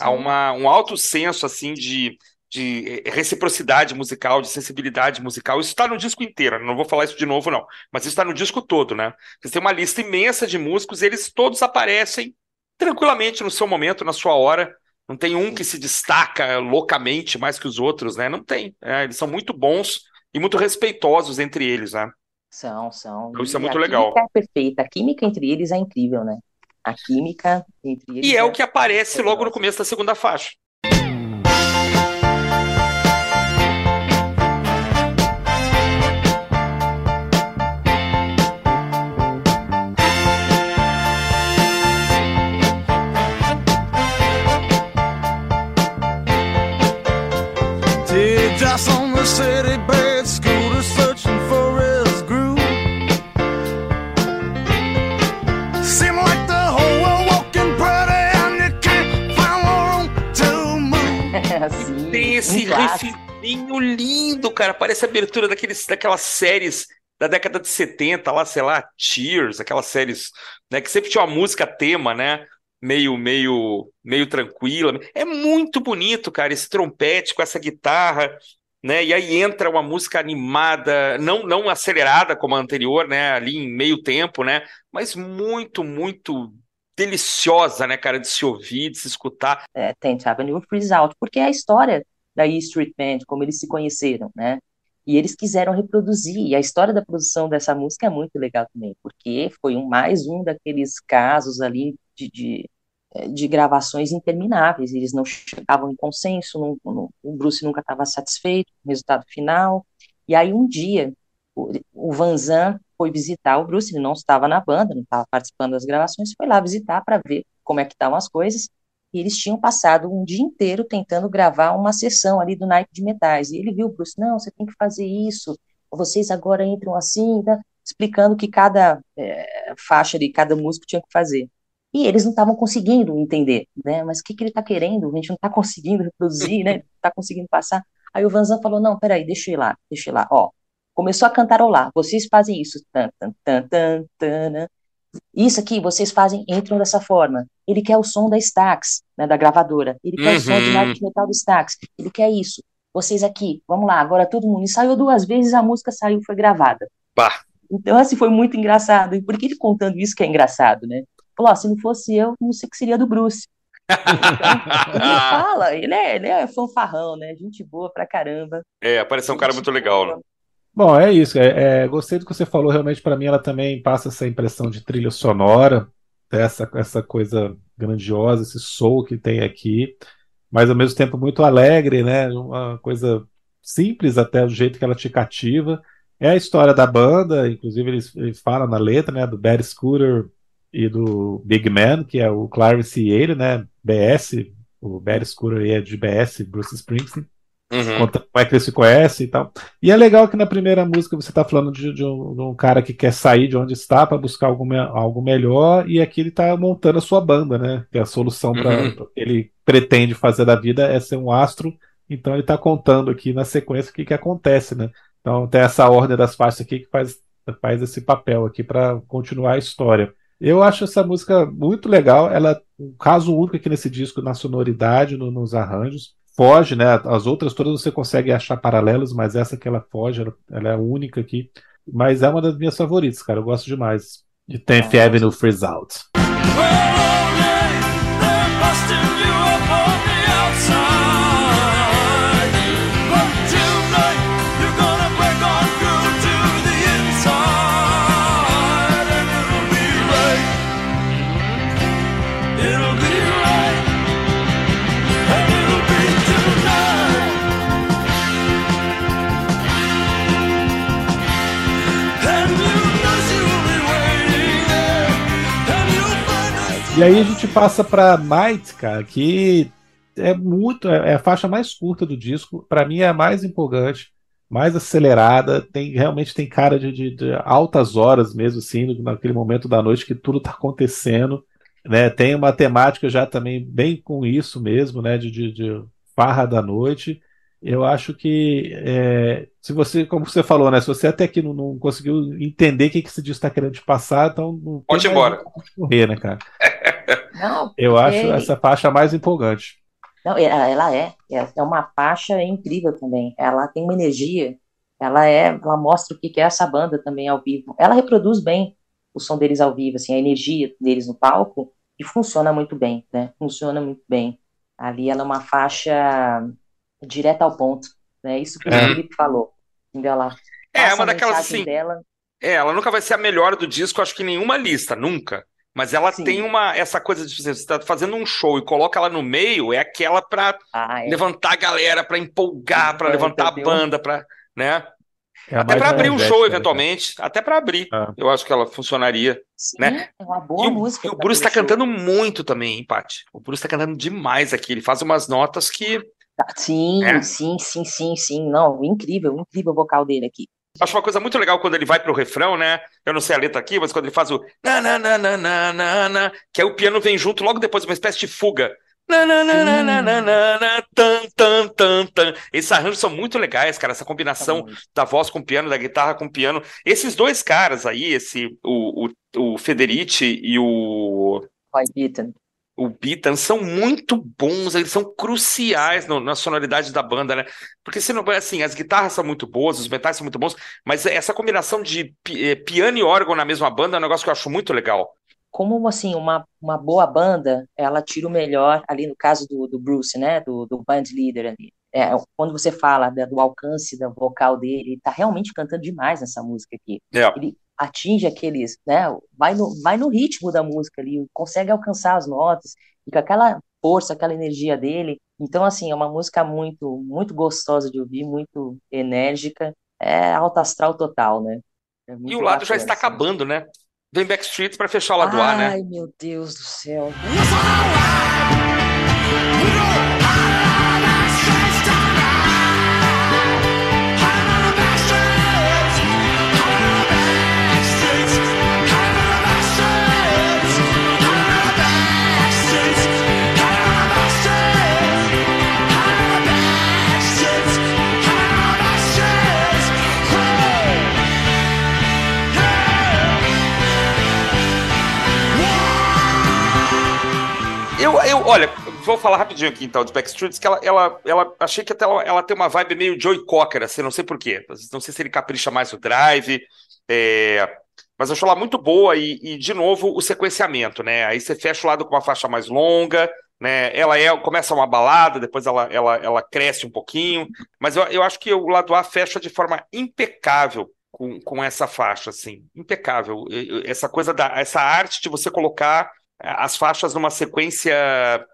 há uma, um alto senso, assim, de, de reciprocidade musical, de sensibilidade musical. Isso está no disco inteiro, não vou falar isso de novo, não. Mas isso está no disco todo, né? Você tem uma lista imensa de músicos e eles todos aparecem tranquilamente no seu momento, na sua hora. Não tem um que se destaca loucamente mais que os outros, né? Não tem. É, eles são muito bons e muito respeitosos entre eles, né? São, são. Então, isso é muito legal. A química é perfeita. A química entre eles é incrível, né? A química entre eles. E é, é o que aparece logo no começo da segunda faixa. City bed, scooter searching for his groove. Seem like the whole world walking pretty and you can't find room to move. Tem esse riffzinho lindo, cara. Parece a abertura daqueles, daquelas séries da década de 70, lá, sei lá, Cheers, aquelas séries, né, que sempre tinha uma música tema, né? meio meio meio tranquila. É muito bonito, cara, esse trompete com essa guitarra né? E aí entra uma música animada, não não acelerada como a anterior, né? Ali em meio tempo, né? Mas muito, muito deliciosa, né, cara, de se ouvir, de se escutar. É, Tent Avenue Freeze Out, porque é a história da E Street Band, como eles se conheceram, né? E eles quiseram reproduzir. E a história da produção dessa música é muito legal também, porque foi um, mais um daqueles casos ali de, de de gravações intermináveis, eles não chegavam em consenso, não, não, o Bruce nunca estava satisfeito com o resultado final, e aí um dia o, o Van Zandt foi visitar o Bruce, ele não estava na banda, não estava participando das gravações, foi lá visitar para ver como é que estavam as coisas, e eles tinham passado um dia inteiro tentando gravar uma sessão ali do naipe de metais, e ele viu o Bruce, não, você tem que fazer isso, vocês agora entram assim, tá? explicando que cada é, faixa ali, cada músico tinha que fazer. E eles não estavam conseguindo entender, né? Mas o que, que ele está querendo? A gente não está conseguindo reproduzir, né? Não está conseguindo passar. Aí o Vanzan falou, não, peraí, deixa eu ir lá, deixa eu ir lá. Ó, começou a cantarolar. Vocês fazem isso. Tan, tan, tan, tan, tan, né? Isso aqui vocês fazem, entram dessa forma. Ele quer o som da Stax, né, da gravadora. Ele quer uhum. o som de uhum. de metal do Stax. Ele quer isso. Vocês aqui, vamos lá, agora todo mundo. Ensaiou duas vezes, a música saiu, foi gravada. Bah. Então, assim, foi muito engraçado. E por que ele contando isso que é engraçado, né? Falou, se não fosse eu, não sei o que seria do Bruce. Então, ele fala, ele é, ele é fanfarrão, né? Gente boa pra caramba. É, apareceu um cara muito legal, né? Bom, é isso. É, é, gostei do que você falou. Realmente, para mim, ela também passa essa impressão de trilha sonora, essa, essa coisa grandiosa, esse soul que tem aqui, mas ao mesmo tempo muito alegre, né? Uma coisa simples até do jeito que ela te cativa. É a história da banda, inclusive eles, eles falam na letra, né? Do Bad Scooter e do Big Man, que é o Clarence e ele, né? BS, o Barry Scooter é de BS, Bruce Springsteen. Uhum. Conta como é que eles se conhecem e tal. E é legal que na primeira música você está falando de, de, um, de, um, cara que quer sair de onde está para buscar algo, algo melhor, e aqui ele está montando a sua banda, né? Que é a solução para uhum. ele pretende fazer da vida é ser um astro. Então ele está contando aqui na sequência o que, que acontece, né? Então tem essa ordem das faixas aqui que faz, faz esse papel aqui para continuar a história. Eu acho essa música muito legal. Ela é um caso único aqui nesse disco, na sonoridade, no, nos arranjos. Foge, né? As outras todas você consegue achar paralelos, mas essa que ela foge, ela, ela é única aqui. Mas é uma das minhas favoritas, cara. Eu gosto demais de Tenth Avenue Freeze Out. E aí a gente passa para Night, cara, que é muito. É, é a faixa mais curta do disco. Para mim é a mais empolgante, mais acelerada. Tem realmente tem cara de, de, de altas horas mesmo, assim, naquele momento da noite que tudo está acontecendo. Né? Tem uma temática já também bem com isso mesmo, né? De, de, de farra da noite. Eu acho que é, se você, como você falou, né? Se você até aqui não, não conseguiu entender o que, que esse disco está querendo te passar, então não pode ir embora. Correr, né, cara? Não, eu acho essa faixa mais empolgante. Não, ela é, é uma faixa incrível também. Ela tem uma energia, ela é, ela mostra o que é essa banda também ao vivo. Ela reproduz bem o som deles ao vivo, assim, a energia deles no palco e funciona muito bem, né? Funciona muito bem. Ali ela é uma faixa direta ao ponto, né? Isso que o é. Felipe falou. Entendeu? Ela é uma daquelas assim. Dela. É, ela nunca vai ser a melhor do disco, acho que em nenhuma lista, nunca. Mas ela Sim. tem uma essa coisa de você está fazendo um show e coloca ela no meio, é aquela para ah, é. levantar a galera, para empolgar, para levantar a banda, para, né? É até para abrir um show, né, eventualmente. Até para abrir. Ah. Eu acho que ela funcionaria. Sim, né? É uma boa e música. E o Bruce está cantando muito também, Paty. O Bruce está cantando demais aqui. Ele faz umas notas que. Sim, é. sim, sim, sim, sim. Não, incrível, incrível o vocal dele aqui. Acho uma coisa muito legal quando ele vai pro refrão, né? Eu não sei a letra aqui, mas quando ele faz o na na na na na na, na que aí o piano vem junto logo depois, uma espécie de fuga. Na, na, na, na, na, na, na, na, tan, tan, tan, tan. Esses arranjos são muito legais, cara. Essa combinação da voz com o piano, da guitarra com o piano. Esses dois caras aí, esse o, o, o Federici e o. Roy Beaton o Beaton são muito bons, eles são cruciais no, na sonoridade da banda, né? Porque se não assim, as guitarras são muito boas, os metais são muito bons, mas essa combinação de eh, piano e órgão na mesma banda é um negócio que eu acho muito legal. Como assim, uma, uma boa banda, ela tira o melhor, ali no caso do, do Bruce, né? Do, do band leader ali. É, quando você fala do alcance da vocal dele, ele tá realmente cantando demais nessa música aqui. É. Ele, atinge aqueles, né, vai no, vai no ritmo da música ali, consegue alcançar as notas, e com aquela força, aquela energia dele. Então, assim, é uma música muito, muito gostosa de ouvir, muito enérgica, é alto astral total, né? É e o lado já está assim. acabando, né? Vem Backstreet para fechar o lado Ai, A, né? Ai, meu Deus do céu. Olha, vou falar rapidinho aqui então de Backstreet, que ela, ela, ela achei que até ela, ela tem uma vibe meio Joey Cocker, assim, não sei porquê. Não sei se ele capricha mais no drive, é, mas eu acho ela muito boa e, e, de novo, o sequenciamento, né? Aí você fecha o lado com uma faixa mais longa, né? Ela é, começa uma balada, depois ela, ela, ela cresce um pouquinho, mas eu, eu acho que o lado A fecha de forma impecável com, com essa faixa, assim, impecável. Essa coisa da, essa arte de você colocar as faixas numa sequência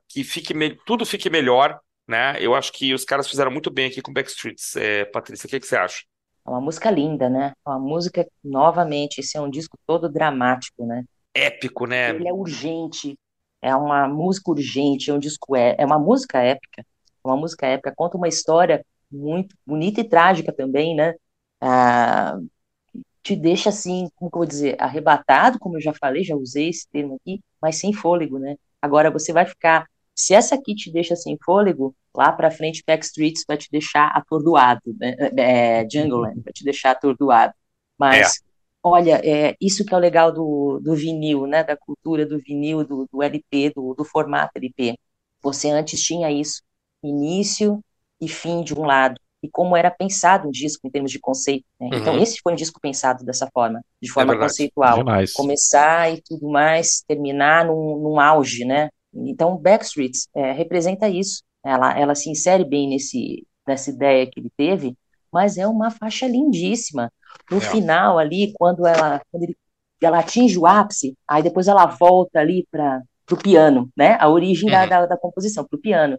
que fique tudo fique melhor, né? Eu acho que os caras fizeram muito bem aqui com Backstreets. É, Patrícia, o que, que você acha? É uma música linda, né? É uma música, novamente, esse é um disco todo dramático, né? Épico, né? Ele é urgente, é uma música urgente, é um disco, é, é uma música épica, uma música épica, conta uma história muito bonita e trágica também, né? Ah, te deixa assim, como que eu vou dizer, arrebatado, como eu já falei, já usei esse termo aqui, mas sem fôlego, né? Agora você vai ficar, se essa aqui te deixa sem fôlego, lá para frente Backstreets vai te deixar atordoado, né? é, é Jungleland vai te deixar atordoado. Mas, é. olha, é, isso que é o legal do, do vinil, né? Da cultura do vinil, do, do LP, do, do formato LP. Você antes tinha isso, início e fim de um lado e como era pensado um disco em termos de conceito. Né? Então, uhum. Então, esse foi um disco pensado dessa forma, de forma é conceitual. Demais. Começar e tudo mais, terminar num, num auge, né? Então, Backstreet é, representa isso. Ela, ela se insere bem nesse, nessa ideia que ele teve, mas é uma faixa lindíssima. No é. final, ali, quando ela, quando ele, ela atinge o ápice, aí depois ela volta ali para pro piano, né? A origem uhum. da, da, da, composição, pro piano.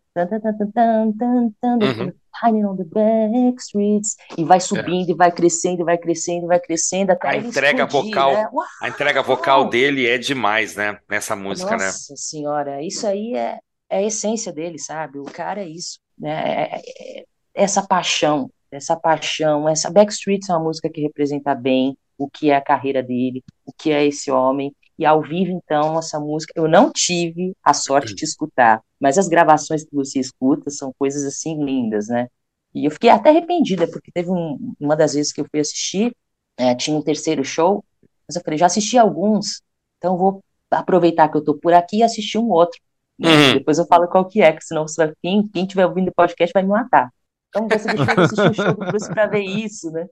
Uhum. on the back streets, e vai subindo, é. e vai crescendo, e vai crescendo, e vai crescendo, até a entrega explodir, vocal, né? a entrega vocal dele é demais, né? Nessa música, Nossa né? Nossa senhora, isso aí é, é a essência dele, sabe? O cara é isso, né? É, é, é essa paixão, essa paixão, essa Backstreets é uma música que representa bem o que é a carreira dele, o que é esse homem, e ao vivo, então, essa música, eu não tive a sorte de escutar, mas as gravações que você escuta são coisas assim lindas, né? E eu fiquei até arrependida, porque teve um, uma das vezes que eu fui assistir, é, tinha um terceiro show, mas eu falei, já assisti alguns, então vou aproveitar que eu tô por aqui e assistir um outro. Né? Uhum. Depois eu falo qual que é, que senão você vai, quem, quem tiver ouvindo o podcast vai me matar. Então você deixou de assistir o show do Bruce pra ver isso, né?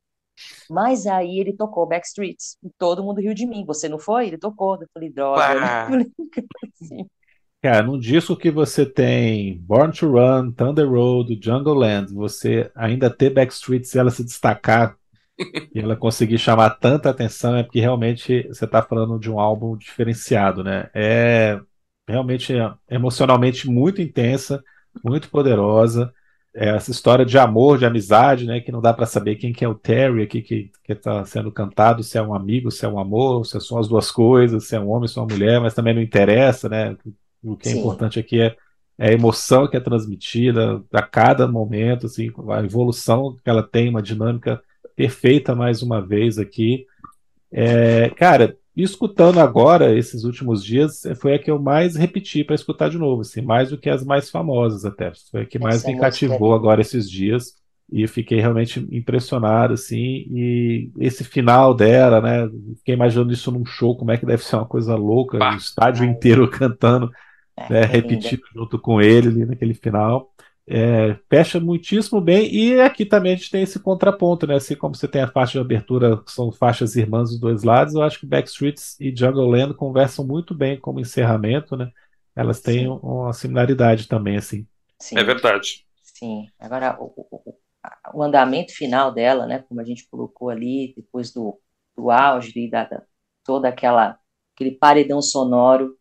Mas aí ele tocou Backstreets e todo mundo riu de mim. Você não foi? Ele tocou. Eu falei, droga. Né? assim. Cara, num disco que você tem Born to Run, Thunder Road, Jungle Land, você ainda ter Backstreets e ela se destacar e ela conseguir chamar tanta atenção é porque realmente você está falando de um álbum diferenciado, né? É realmente emocionalmente muito intensa, muito poderosa é essa história de amor, de amizade, né? Que não dá para saber quem que é o Terry aqui que está sendo cantado, se é um amigo, se é um amor, se são as duas coisas, se é um homem, se é uma mulher, mas também não interessa, né? O que é Sim. importante aqui é, é, a emoção que é transmitida a cada momento, assim, a evolução que ela tem, uma dinâmica perfeita mais uma vez aqui. É, cara, e escutando agora, esses últimos dias, foi a que eu mais repeti para escutar de novo, assim, mais do que as mais famosas até. Foi a que mais Essa me cativou é... agora esses dias. E eu fiquei realmente impressionado, assim, e esse final dela, né? Fiquei imaginando isso num show, como é que deve ser uma coisa louca, o estádio inteiro cantando, é, né, é repetindo junto com ele ali naquele final. É, fecha muitíssimo bem, e aqui também a gente tem esse contraponto, né? Assim como você tem a faixa de abertura, que são faixas irmãs dos dois lados, eu acho que Backstreets e Jungle Land conversam muito bem como encerramento, né? Elas têm Sim. uma similaridade também, assim. Sim. É verdade. Sim. Agora, o, o, o, andamento final dela, né? Como a gente colocou ali, depois do, do auge, da, da, toda aquela aquele paredão sonoro,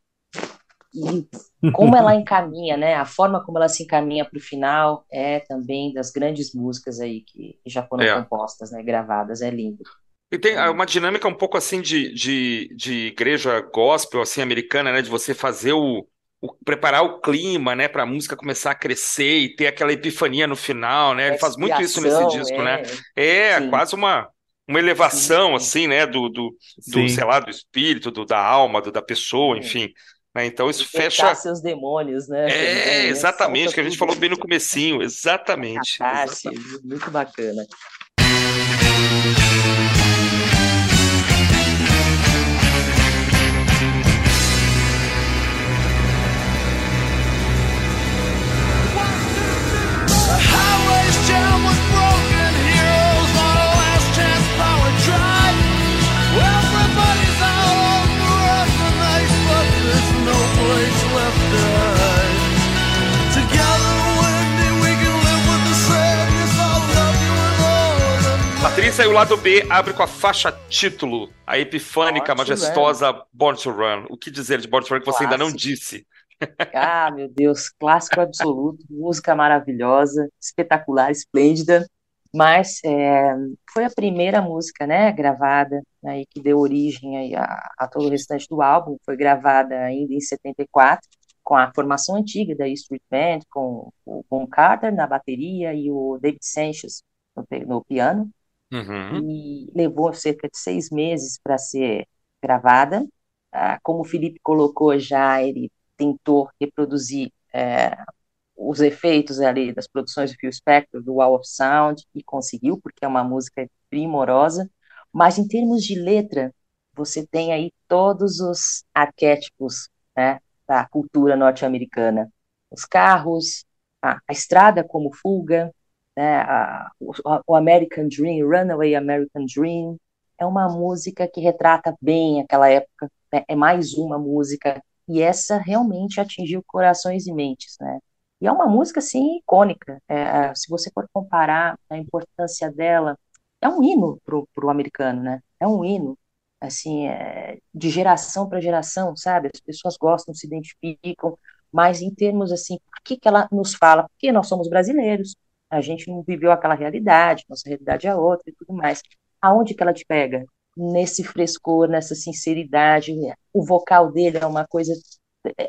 e como ela encaminha, né? A forma como ela se encaminha para o final é também das grandes músicas aí que, já foram é. compostas, né? Gravadas, é lindo. E tem é uma dinâmica um pouco assim de, de, de igreja gospel, assim, americana, né? De você fazer o, o preparar o clima, né? Para a música começar a crescer e ter aquela epifania no final, né? Ele faz muito isso nesse disco, né? é, né? É, quase uma, uma elevação, sim, sim. assim, né? Do, do, do sei lá, do espírito, do, da alma, do, da pessoa, sim. enfim. Né? Então isso fecha. seus demônios, né? É, exatamente, que a gente falou bem no comecinho, exatamente. exatamente. Muito bacana. E o lado B abre com a faixa título, a epifânica, Born majestosa Born to Run. O que dizer de Born to Run que você ainda não disse? Ah, meu Deus, clássico absoluto, música maravilhosa, espetacular, esplêndida, mas é, foi a primeira música, né, gravada, aí que deu origem aí a, a, todo o restante do álbum, foi gravada ainda em 74, com a formação antiga da Street Band, com o Bon Carter na bateria e o David Sanchez no, no piano, Uhum. E levou cerca de seis meses para ser gravada. Ah, como o Felipe colocou já, ele tentou reproduzir é, os efeitos ali das produções do Phil Spector, do Wall of Sound, e conseguiu, porque é uma música primorosa. Mas em termos de letra, você tem aí todos os arquétipos né, da cultura norte-americana. Os carros, a, a estrada como fuga, né, a, o, American Dream, Runaway American Dream, é uma música que retrata bem aquela época, né, é mais uma música, e essa realmente atingiu corações e mentes, né, e é uma música, assim, icônica, é, é se você for comparar a importância dela, é um hino pro, pro americano, né, é um hino, assim, é, de geração para geração, sabe? As pessoas gostam, se identificam, mas em termos assim, o que, que ela nos fala? Porque nós somos brasileiros, a gente não viveu aquela realidade, nossa realidade é outra e tudo mais. Aonde que ela te pega? Nesse frescor, nessa sinceridade, o vocal dele é uma coisa.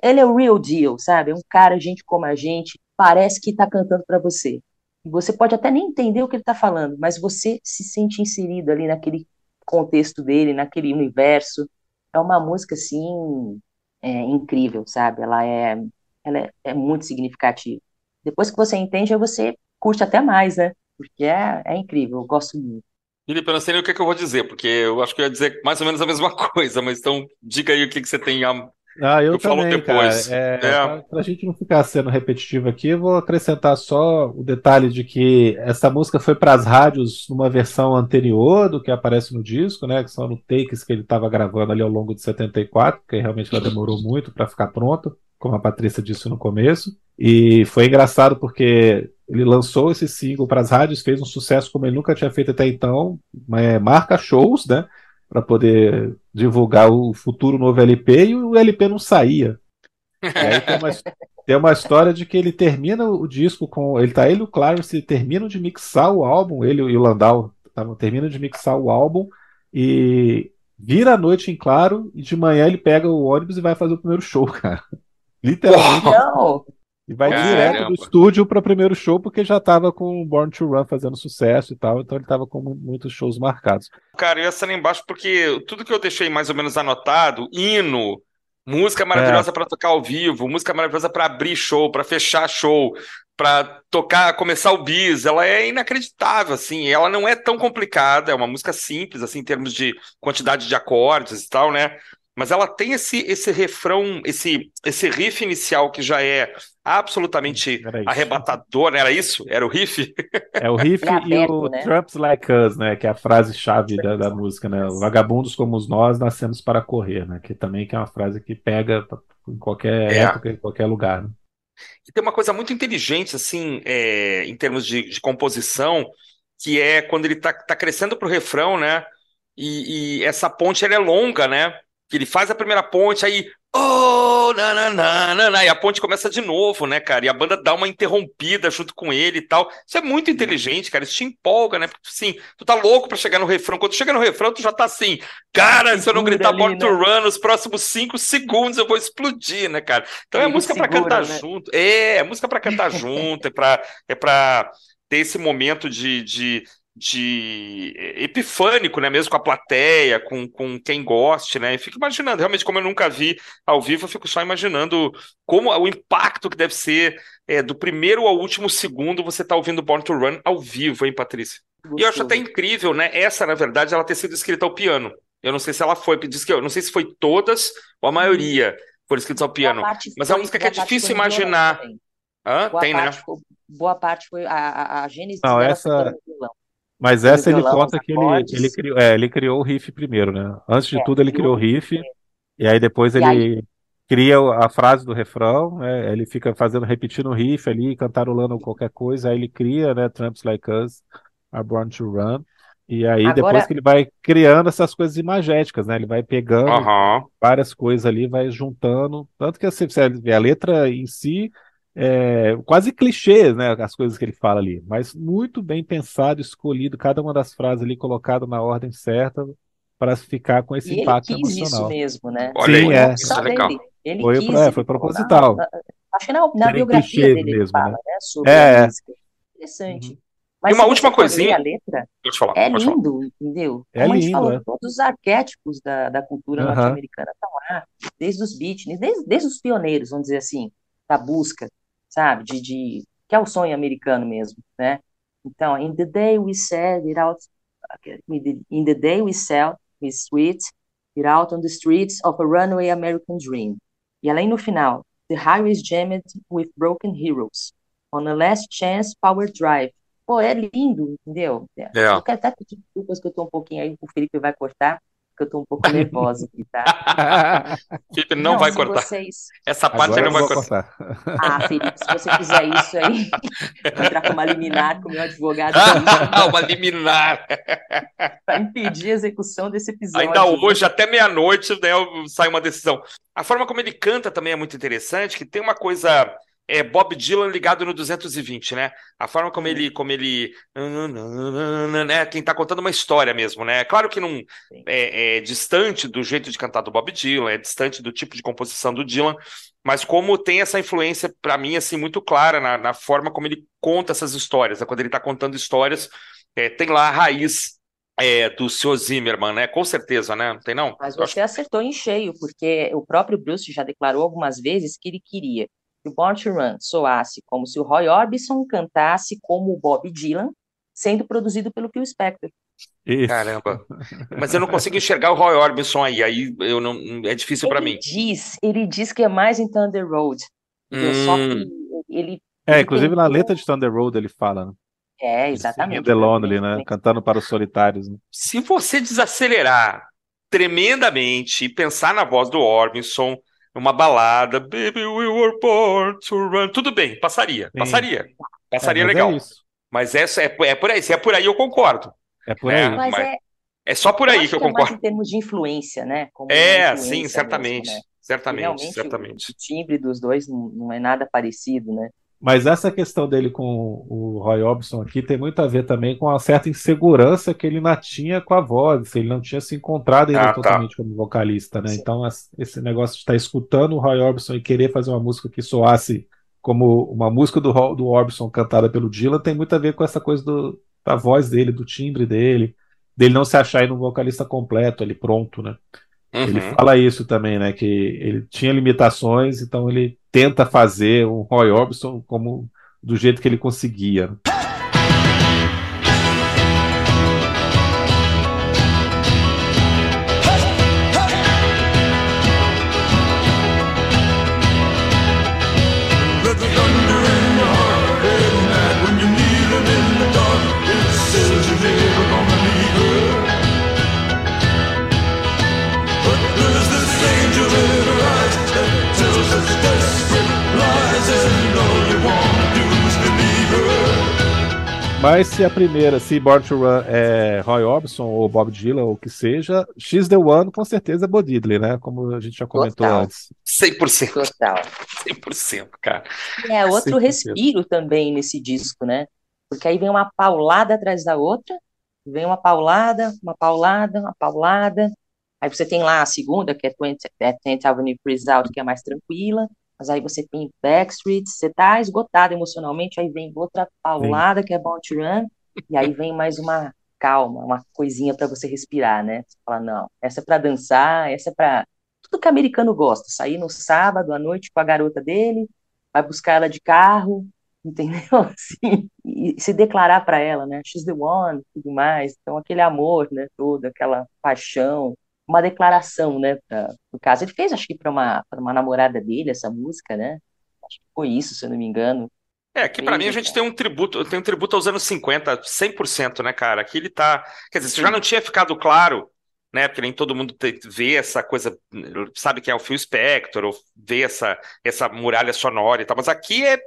Ele é o real deal, sabe? É um cara, gente como a gente, parece que está cantando para você. Você pode até nem entender o que ele está falando, mas você se sente inserido ali naquele contexto dele, naquele universo. É uma música, assim, é, incrível, sabe? Ela é, ela é, é, muito significativa. Depois que você entende, você curte até mais, né? Porque é, é incrível, eu gosto muito. Felipe, eu não sei nem o que, é que eu vou dizer, porque eu acho que eu ia dizer mais ou menos a mesma coisa, mas então diga aí o que, que você tem a ah, eu, eu também, depois. Cara. É, é. Para a gente não ficar sendo repetitivo aqui, eu vou acrescentar só o detalhe de que essa música foi para as rádios numa versão anterior do que aparece no disco, né? Que são no takes que ele estava gravando ali ao longo de 74, que realmente ela demorou muito para ficar pronto, como a Patrícia disse no começo. E foi engraçado porque ele lançou esse single para as rádios, fez um sucesso como ele nunca tinha feito até então, é, marca shows, né? para poder divulgar o futuro novo LP e o LP não saía. E aí tem uma, tem uma história de que ele termina o disco com. Ele tá ele e o Clarence terminam de mixar o álbum, ele e o Landau tavam, terminam de mixar o álbum e vira a noite em claro e de manhã ele pega o ônibus e vai fazer o primeiro show, cara. Literalmente. Não. E vai Caramba. direto do estúdio para o primeiro show, porque já estava com o Born to Run fazendo sucesso e tal, então ele estava com muitos shows marcados. Cara, eu ia lá embaixo porque tudo que eu deixei mais ou menos anotado, hino, música maravilhosa é. para tocar ao vivo, música maravilhosa para abrir show, para fechar show, para tocar, começar o bis, ela é inacreditável, assim, ela não é tão complicada, é uma música simples, assim, em termos de quantidade de acordes e tal, né? mas ela tem esse, esse refrão, esse, esse riff inicial que já é absolutamente arrebatador, né? era isso? Era o riff? É o riff é e o né? Trumps Like Us, né? Que é a frase-chave da, da música, né? Vagabundos como nós nascemos para correr, né? Que também que é uma frase que pega em qualquer é. época, em qualquer lugar. Né? E tem uma coisa muito inteligente, assim, é, em termos de, de, composição, que é quando ele tá, tá crescendo pro refrão, né? E, e essa ponte ela é longa, né? Que ele faz a primeira ponte, aí. Oh, nananana, e a ponte começa de novo, né, cara? E a banda dá uma interrompida junto com ele e tal. Isso é muito inteligente, cara. Isso te empolga, né? Porque, assim, tu tá louco pra chegar no refrão. Quando tu chega no refrão, tu já tá assim, cara, se eu não gritar ali, Born né? to Run nos próximos cinco segundos, eu vou explodir, né, cara? Então é música para cantar né? junto. É, é música para cantar junto, é pra, é pra ter esse momento de, de de epifânico, né? Mesmo com a plateia, com, com quem goste, né? E fico imaginando, realmente, como eu nunca vi ao vivo, eu fico só imaginando como o impacto que deve ser é, do primeiro ao último segundo você tá ouvindo Born to Run ao vivo, hein, Patrícia? E eu acho até incrível, né? Essa, na verdade, ela ter sido escrita ao piano. Eu não sei se ela foi, diz que eu não sei se foi todas ou a maioria hum. foram escritas ao piano. Mas é uma música que é difícil imaginar. Hã? Tem, né? Foi, boa parte foi a, a, a gênese não, essa... Mas essa ele conta que ele, ele, criou, é, ele criou o riff primeiro, né? Antes de é, tudo, ele criou o riff, e aí depois e ele aí... cria a frase do refrão, né? ele fica fazendo, repetindo o riff ali, cantarolando qualquer coisa, aí ele cria, né? Tramps Like Us Are Born to Run. E aí, Agora... depois que ele vai criando essas coisas imagéticas, né? Ele vai pegando uhum. várias coisas ali, vai juntando. Tanto que assim, a letra em si é, quase clichês, né, as coisas que ele fala ali, mas muito bem pensado, escolhido, cada uma das frases ali colocada na ordem certa para ficar com esse e impacto ele quis emocional. isso mesmo, né? Olha Sim, é. Isso é legal. Ele foi, quis, é, foi proposital. Na, acho que na, na biografia dele mesmo, fala, né? né sobre é, a música. Interessante. Uhum. Mas e uma última coisinha. A letra, falar, é lindo, falar. entendeu? É Como lindo, a gente falou, é. todos os arquétipos da, da cultura uhum. norte-americana estão lá, desde os beatniks, desde, desde os pioneiros, vamos dizer assim, da busca sabe? De, de, que é o sonho americano mesmo, né? Então, in the day we said it out, in the day we sell we sweet it out on the streets of a runaway American dream. E além no final, the highways jammed with broken heroes. On a last chance power drive. Pô, é lindo, entendeu? É. Eu quero até pedir desculpas que eu tô um pouquinho aí, o Felipe vai cortar, porque eu tô um pouco nervosa aqui, tá? Felipe não, não vai cortar. Vocês... Essa parte Agora ele não vai cortar. cortar. Ah, Felipe, se você fizer isso aí, vai entrar com uma liminar com o meu advogado. uma liminar. Para impedir a execução desse episódio. Ainda hoje, até meia-noite, né, sai uma decisão. A forma como ele canta também é muito interessante, que tem uma coisa é Bob Dylan ligado no 220, né? A forma como ele, como ele, né? Quem tá contando uma história mesmo, né? Claro que não é, é, distante do jeito de cantar do Bob Dylan, é distante do tipo de composição do Dylan, mas como tem essa influência para mim assim muito clara na, na, forma como ele conta essas histórias, né? quando ele tá contando histórias, é, tem lá a raiz é, do Sr. Zimmerman, né? Com certeza, né? Não tem não? Mas você acho... acertou em cheio, porque o próprio Bruce já declarou algumas vezes que ele queria que o Born to Run soasse como se o Roy Orbison cantasse como o Bob Dylan, sendo produzido pelo Phil Spector. Isso. Caramba. Mas eu não consigo enxergar o Roy Orbison aí, aí eu não, é difícil para mim. Diz, ele diz que é mais em Thunder Road. Hum. Só que ele. É, inclusive tentou... na letra de Thunder Road ele fala, né? É, exatamente. The Lonely, né? Cantando para os solitários. Né? Se você desacelerar tremendamente e pensar na voz do Orbison, uma balada, Baby We Were Born to Run, tudo bem, passaria, Sim. passaria, passaria é, legal. É mas é, é, é por aí, se é por aí eu concordo. É por aí. É, mas, mas é, é só por aí que eu que concordo. É mais em termos de influência, né? Como é, influência sim, certamente. Mesmo, né? Certamente, certamente. O, o timbre dos dois não, não é nada parecido, né? Mas essa questão dele com o Roy Orbison aqui tem muito a ver também com a certa insegurança que ele ainda tinha com a voz, ele não tinha se encontrado ainda ah, tá. totalmente tá. como vocalista, né? Sim. Então esse negócio de estar escutando o Roy Orbison e querer fazer uma música que soasse como uma música do, do Orbison cantada pelo Dylan tem muito a ver com essa coisa do, da voz dele, do timbre dele, dele não se achar aí um vocalista completo ali pronto, né? Uhum. Ele fala isso também, né? Que ele tinha limitações, então ele tenta fazer um Roy Orbison como do jeito que ele conseguia. Mas se a primeira, se Born to Run é Roy Orbison ou Bob Dylan ou o que seja, X The One com certeza é Bo Diddley, né? Como a gente já comentou Total. antes. 100%. Total. 100%, cara. É, outro 100%. respiro também nesse disco, né? Porque aí vem uma paulada atrás da outra, vem uma paulada, uma paulada, uma paulada. Aí você tem lá a segunda, que é 20, é 20 Avenue Freeze Out, que é mais tranquila. Mas aí você tem Backstreet, você tá esgotado emocionalmente, aí vem outra paulada Sim. que é Bound to Run, e aí vem mais uma calma, uma coisinha para você respirar, né? Você fala, não, essa é para dançar, essa é para tudo que americano gosta, sair no sábado à noite com a garota dele, vai buscar ela de carro, entendeu? Assim, e se declarar para ela, né? She's the one, tudo mais. Então aquele amor, né, todo, aquela paixão, uma declaração, né, pra, no caso. Ele fez, acho que para uma, uma namorada dele, essa música, né? Acho que foi isso, se eu não me engano. É, aqui para mim a gente tem um tributo, tem um tributo aos anos 50, 100%, né, cara? Aqui ele tá, quer dizer, se já não tinha ficado claro, né, porque nem todo mundo vê essa coisa, sabe que é o Phil Spector, ou vê essa essa muralha sonora e tal, mas aqui é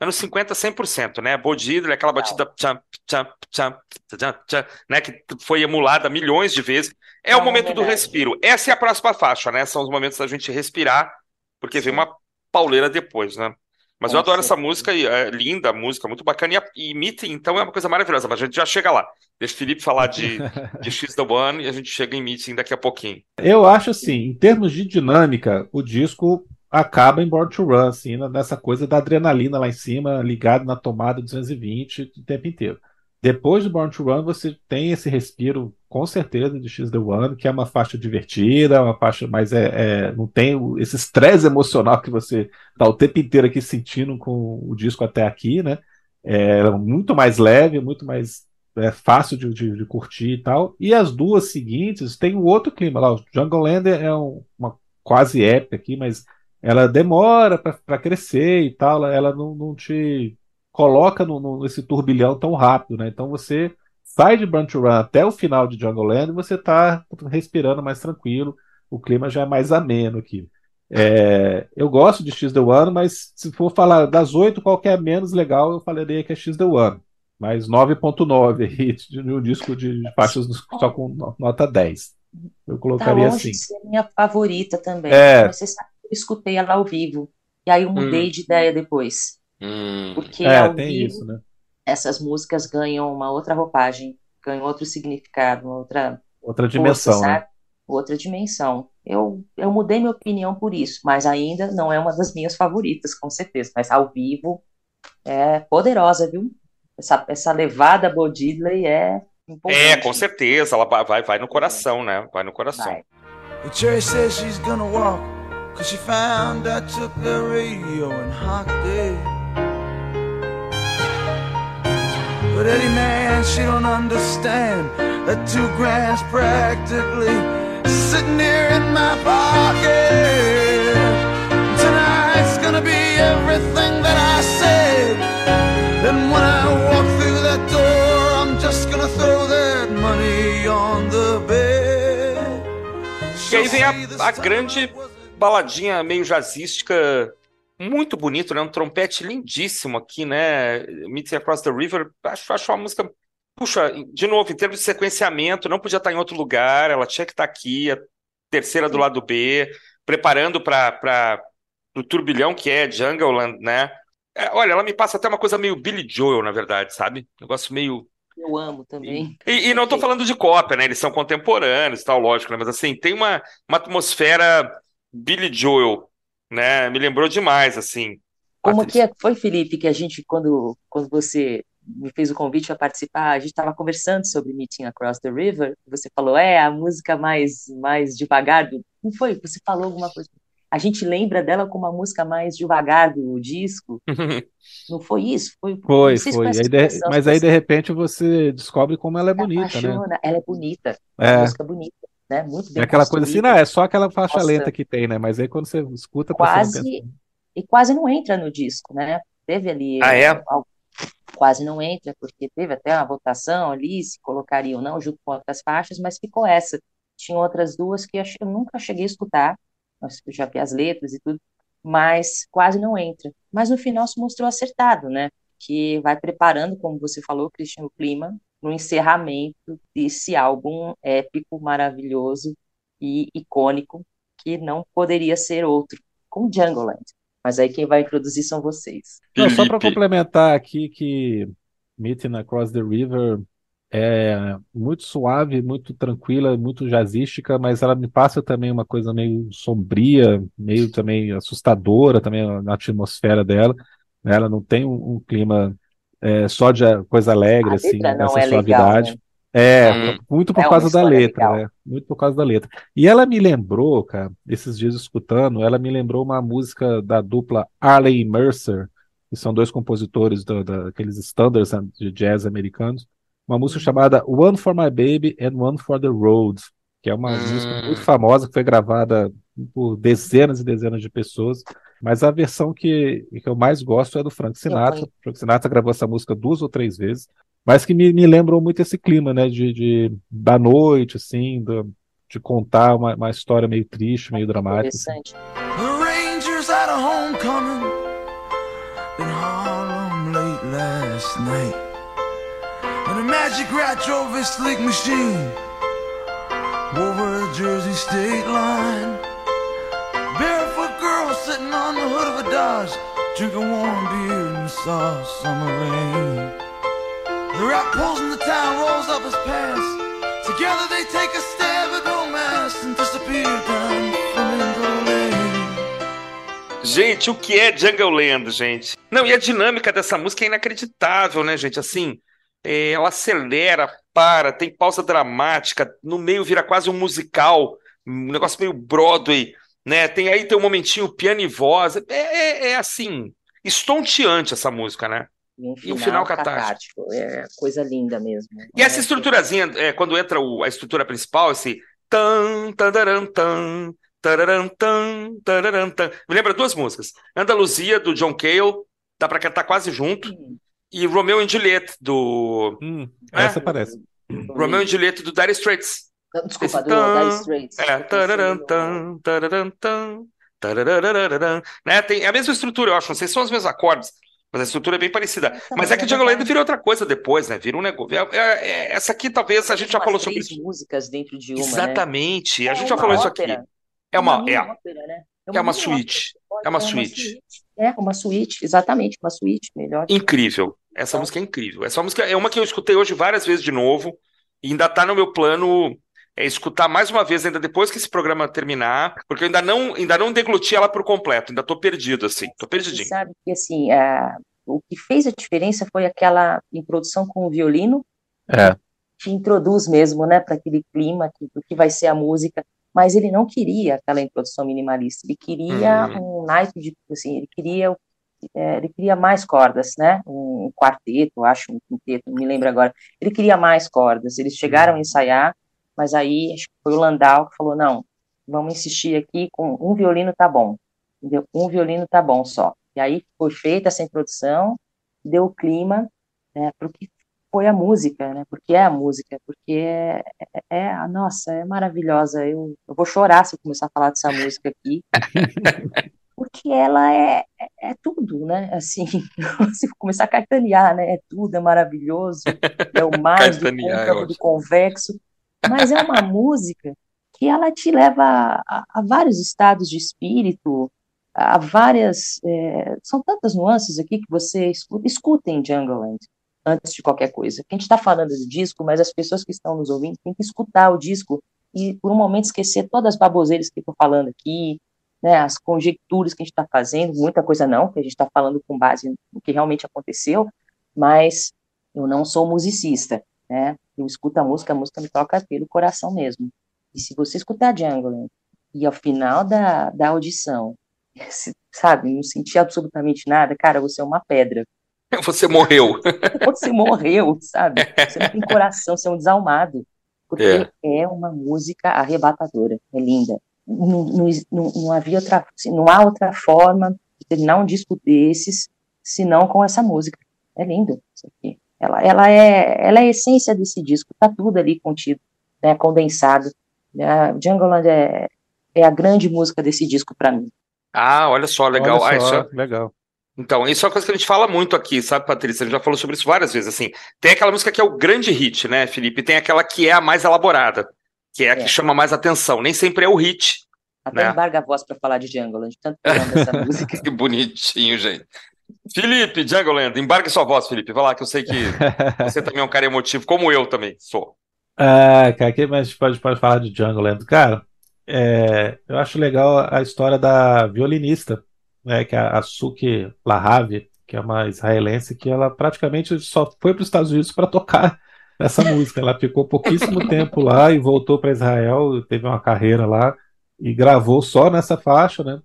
anos 50 100%, né? Bodidra, aquela batida tchan, tchan, tchan, tchan, tchan, né, que foi emulada milhões de vezes. É o momento do respiro. Essa é a próxima faixa, né? São os momentos da gente respirar, porque vem uma pauleira depois, né? Mas eu adoro essa música, é linda música, muito bacana. E, e Meeting, então, é uma coisa maravilhosa, mas a gente já chega lá. Deixa o Felipe falar de, de X the One e a gente chega em Meeting daqui a pouquinho. Eu acho assim, em termos de dinâmica, o disco acaba em Born to Run, assim, nessa coisa da adrenalina lá em cima, ligado na tomada 220 o tempo inteiro. Depois de Born to Run, você tem esse respiro, com certeza, de X The One, que é uma faixa divertida, uma faixa mais. É, é não tem esse estresse emocional que você está o tempo inteiro aqui sentindo com o disco até aqui, né? É muito mais leve, muito mais é, fácil de, de, de, curtir e tal. E as duas seguintes tem um outro clima lá. O Jungle Land é um, uma quase épica aqui, mas ela demora para crescer e tal, ela não, não te coloca no, no, nesse turbilhão tão rápido, né? Então você sai de Burn to Run até o final de Jungle Land, você tá respirando mais tranquilo, o clima já é mais ameno aqui. É, eu gosto de X The One, mas se for falar das oito, qual que é menos legal, eu falaria que é X The One. Mas 9.9 aí de um disco de faixas só com nota 10. Eu colocaria tá assim. Ser minha favorita também. É... Você sabe que eu escutei ela ao vivo. E aí eu mudei hum. de ideia depois. Hum. Porque é, ao vivo, isso, né? essas músicas ganham uma outra roupagem, ganham outro significado, outra outra dimensão, força, né? Outra dimensão. Eu, eu mudei minha opinião por isso, mas ainda não é uma das minhas favoritas, com certeza. Mas ao vivo é poderosa, viu? Essa, essa levada Bo Diddley é É, com certeza, ela vai, vai no coração, né? Vai no coração. Vai. The cherry says she's gonna walk Cause she found I took the radio and hocked it But Eddie, man, she don't understand that two grand's practically sitting here in my pocket. Tonight's gonna be everything that I said. And when I walk through that door, I'm just gonna throw that money on the bed. Vem a, a grande baladinha meio jazzística muito bonito, né? Um trompete lindíssimo aqui, né? Meeting Across the River. Acho, acho uma música. Puxa, de novo, em termos de sequenciamento, não podia estar em outro lugar, ela tinha que estar aqui, a terceira do lado B, preparando para o turbilhão que é Jungleland, né? É, olha, ela me passa até uma coisa meio Billy Joel, na verdade, sabe? Negócio meio. Eu amo também. E, e não estou falando de cópia, né? Eles são contemporâneos e tal, lógico, né? Mas assim, tem uma, uma atmosfera Billy Joel né? Me lembrou demais, assim. Como que é, foi, Felipe, que a gente, quando, quando você me fez o convite para participar, a gente estava conversando sobre Meeting Across the River, você falou, é, a música mais, mais devagar do... Não foi? Você falou alguma coisa. A gente lembra dela como a música mais devagar do disco. não foi isso? Foi, foi. foi. Aí de... Mas aí, de repente, você descobre como ela é bonita, né? apaixona. né? Ela é bonita. É. uma música bonita né? Muito bem É aquela coisa assim, não, é só aquela faixa Nossa, lenta que tem, né? Mas aí quando você escuta... Quase, e quase não entra no disco, né? Teve ali... Ah, é? Quase não entra, porque teve até uma votação ali, se colocaria ou não, junto com outras faixas, mas ficou essa. Tinha outras duas que eu nunca cheguei a escutar, eu já vi as letras e tudo, mas quase não entra. Mas no final se mostrou acertado, né? Que vai preparando, como você falou, Cristiano, o clima no encerramento desse álbum épico, maravilhoso e icônico, que não poderia ser outro, com Jungleland. Mas aí quem vai introduzir são vocês. Não, só para complementar aqui que Meeting Across the River é muito suave, muito tranquila, muito jazzística, mas ela me passa também uma coisa meio sombria, meio também assustadora também na atmosfera dela. Ela não tem um, um clima é, só de coisa alegre, assim, essa é suavidade. Legal, né? É, hum. muito por é causa da letra, legal. né? Muito por causa da letra. E ela me lembrou, cara, esses dias escutando, ela me lembrou uma música da dupla Arley e Mercer, que são dois compositores do, daqueles standards né, de jazz americanos, uma música uhum. chamada One for My Baby and One for the Road, que é uma hum. música muito famosa que foi gravada por dezenas e dezenas de pessoas. Mas a versão que, que eu mais gosto é do Frank Sinatra. O Frank Sinatra gravou essa música duas ou três vezes, mas que me, me lembrou muito esse clima, né? De, de da noite, assim, do, de contar uma, uma história meio triste, meio dramática. Assim. The Rangers had a homecoming in Harlem late last night. And a magic rat drove his sleek machine over a Jersey state line. Barefoot hood of a warm beer summer rain. The pulls in the town, rolls up his pants. Together they take a stab at romance and disappear down Flamingo Lane. Gente, o que é Jungle Land, gente? Não, e a dinâmica dessa música é inacreditável, né, gente? Assim, é, ela acelera, para, tem pausa dramática, no meio vira quase um musical, um negócio meio Broadway né? Tem aí tem um momentinho piano e voz, é, é, é assim, estonteante essa música, né? E um final, e um final catártico. É coisa linda mesmo. E essa estruturazinha, é, quando entra o, a estrutura principal, esse tan, tan, tan, tan. Me lembra duas músicas. Andaluzia, do John Cale, dá pra cantar quase junto. e Romeo and Juliet do. Hum, né? Essa parece. Romeo and Juliet do Dire Straits. Desculpa, Esse do Dire Straits. É, tararam, tan, tararam, tan, né? Tem a mesma estrutura, eu acho. Não sei se são os mesmos acordes, mas a estrutura é bem parecida. Mas é que Jungle Land vira outra coisa depois, né? Vira um negócio. É, é, é, essa aqui, talvez, a gente já falou sobre isso. músicas dentro de uma. Né? Exatamente. Né? A gente já falou ópera. isso aqui. É uma. uma é, ópera, né? é, uma, é uma suíte. É uma suíte. É uma suíte, exatamente, uma suíte, melhor. Incrível. Essa música é incrível. Essa música é uma que eu escutei hoje várias vezes de novo. E ainda tá no meu plano é escutar mais uma vez, ainda depois que esse programa terminar, porque eu ainda não, ainda não degluti ela por completo, ainda tô perdido, assim, tô perdidinho. Você sabe que, assim, é, o que fez a diferença foi aquela introdução com o violino, é. que introduz mesmo, né, para aquele clima, que, que vai ser a música, mas ele não queria aquela introdução minimalista, ele queria hum. um night de, assim, ele queria é, ele queria mais cordas, né? Um quarteto, acho, um quinteto, não me lembro agora. Ele queria mais cordas. Eles chegaram a ensaiar, mas aí acho que foi o Landau que falou: não, vamos insistir aqui com um violino tá bom, entendeu? Um violino tá bom só. E aí foi feita essa introdução, deu o clima né, para o que foi a música, né? Porque é a música, porque é, é, é nossa, é maravilhosa. Eu, eu vou chorar se eu começar a falar dessa música aqui. porque ela é, é, é, tudo, né? Assim, se começar a cartanear, né? É tudo, é maravilhoso, é o mais do côncavo, do convexo, mas é uma música que ela te leva a, a vários estados de espírito, a várias, é, são tantas nuances aqui que você escuta, escutem Jungleland antes de qualquer coisa. A gente está falando do disco, mas as pessoas que estão nos ouvindo têm que escutar o disco e por um momento esquecer todas as baboseiras que estou falando aqui, né, as conjecturas que a gente está fazendo, muita coisa não, que a gente está falando com base no que realmente aconteceu, mas eu não sou musicista, né, eu escuto a música, a música me toca pelo coração mesmo. E se você escutar Django e ao final da, da audição, sabe, não sentir absolutamente nada, cara, você é uma pedra. Você morreu. Você morreu, sabe? Você não tem coração, você é um desalmado. Porque é, é uma música arrebatadora, é linda não, não, não havia outra, não há outra forma de terminar um disco desses senão com essa música. É lindo isso aqui. Ela, ela, é, ela é a essência desse disco, tá tudo ali contido, né, condensado. A Jungleland é, é a grande música desse disco para mim. Ah, olha só, legal. Olha só, ah, isso é... legal. Então, isso é uma coisa que a gente fala muito aqui, sabe, Patrícia? A gente já falou sobre isso várias vezes, assim. Tem aquela música que é o grande hit, né, Felipe? Tem aquela que é a mais elaborada que é a que é. chama mais atenção. Nem sempre é o hit. Até né? embarga a voz para falar de Django de tanto que eu amo essa música. que bonitinho, gente. Felipe, Django Land, embarque sua voz, Felipe. Vai lá, que eu sei que você também é um cara emotivo, como eu também sou. Ah, cara, quem mais pode, pode falar de Django Land? Cara, é, eu acho legal a história da violinista, né, que é a Suki Lahave, que é uma israelense que ela praticamente só foi para os Estados Unidos para tocar essa música. Ela ficou pouquíssimo tempo lá e voltou para Israel, teve uma carreira lá e gravou só nessa faixa, né?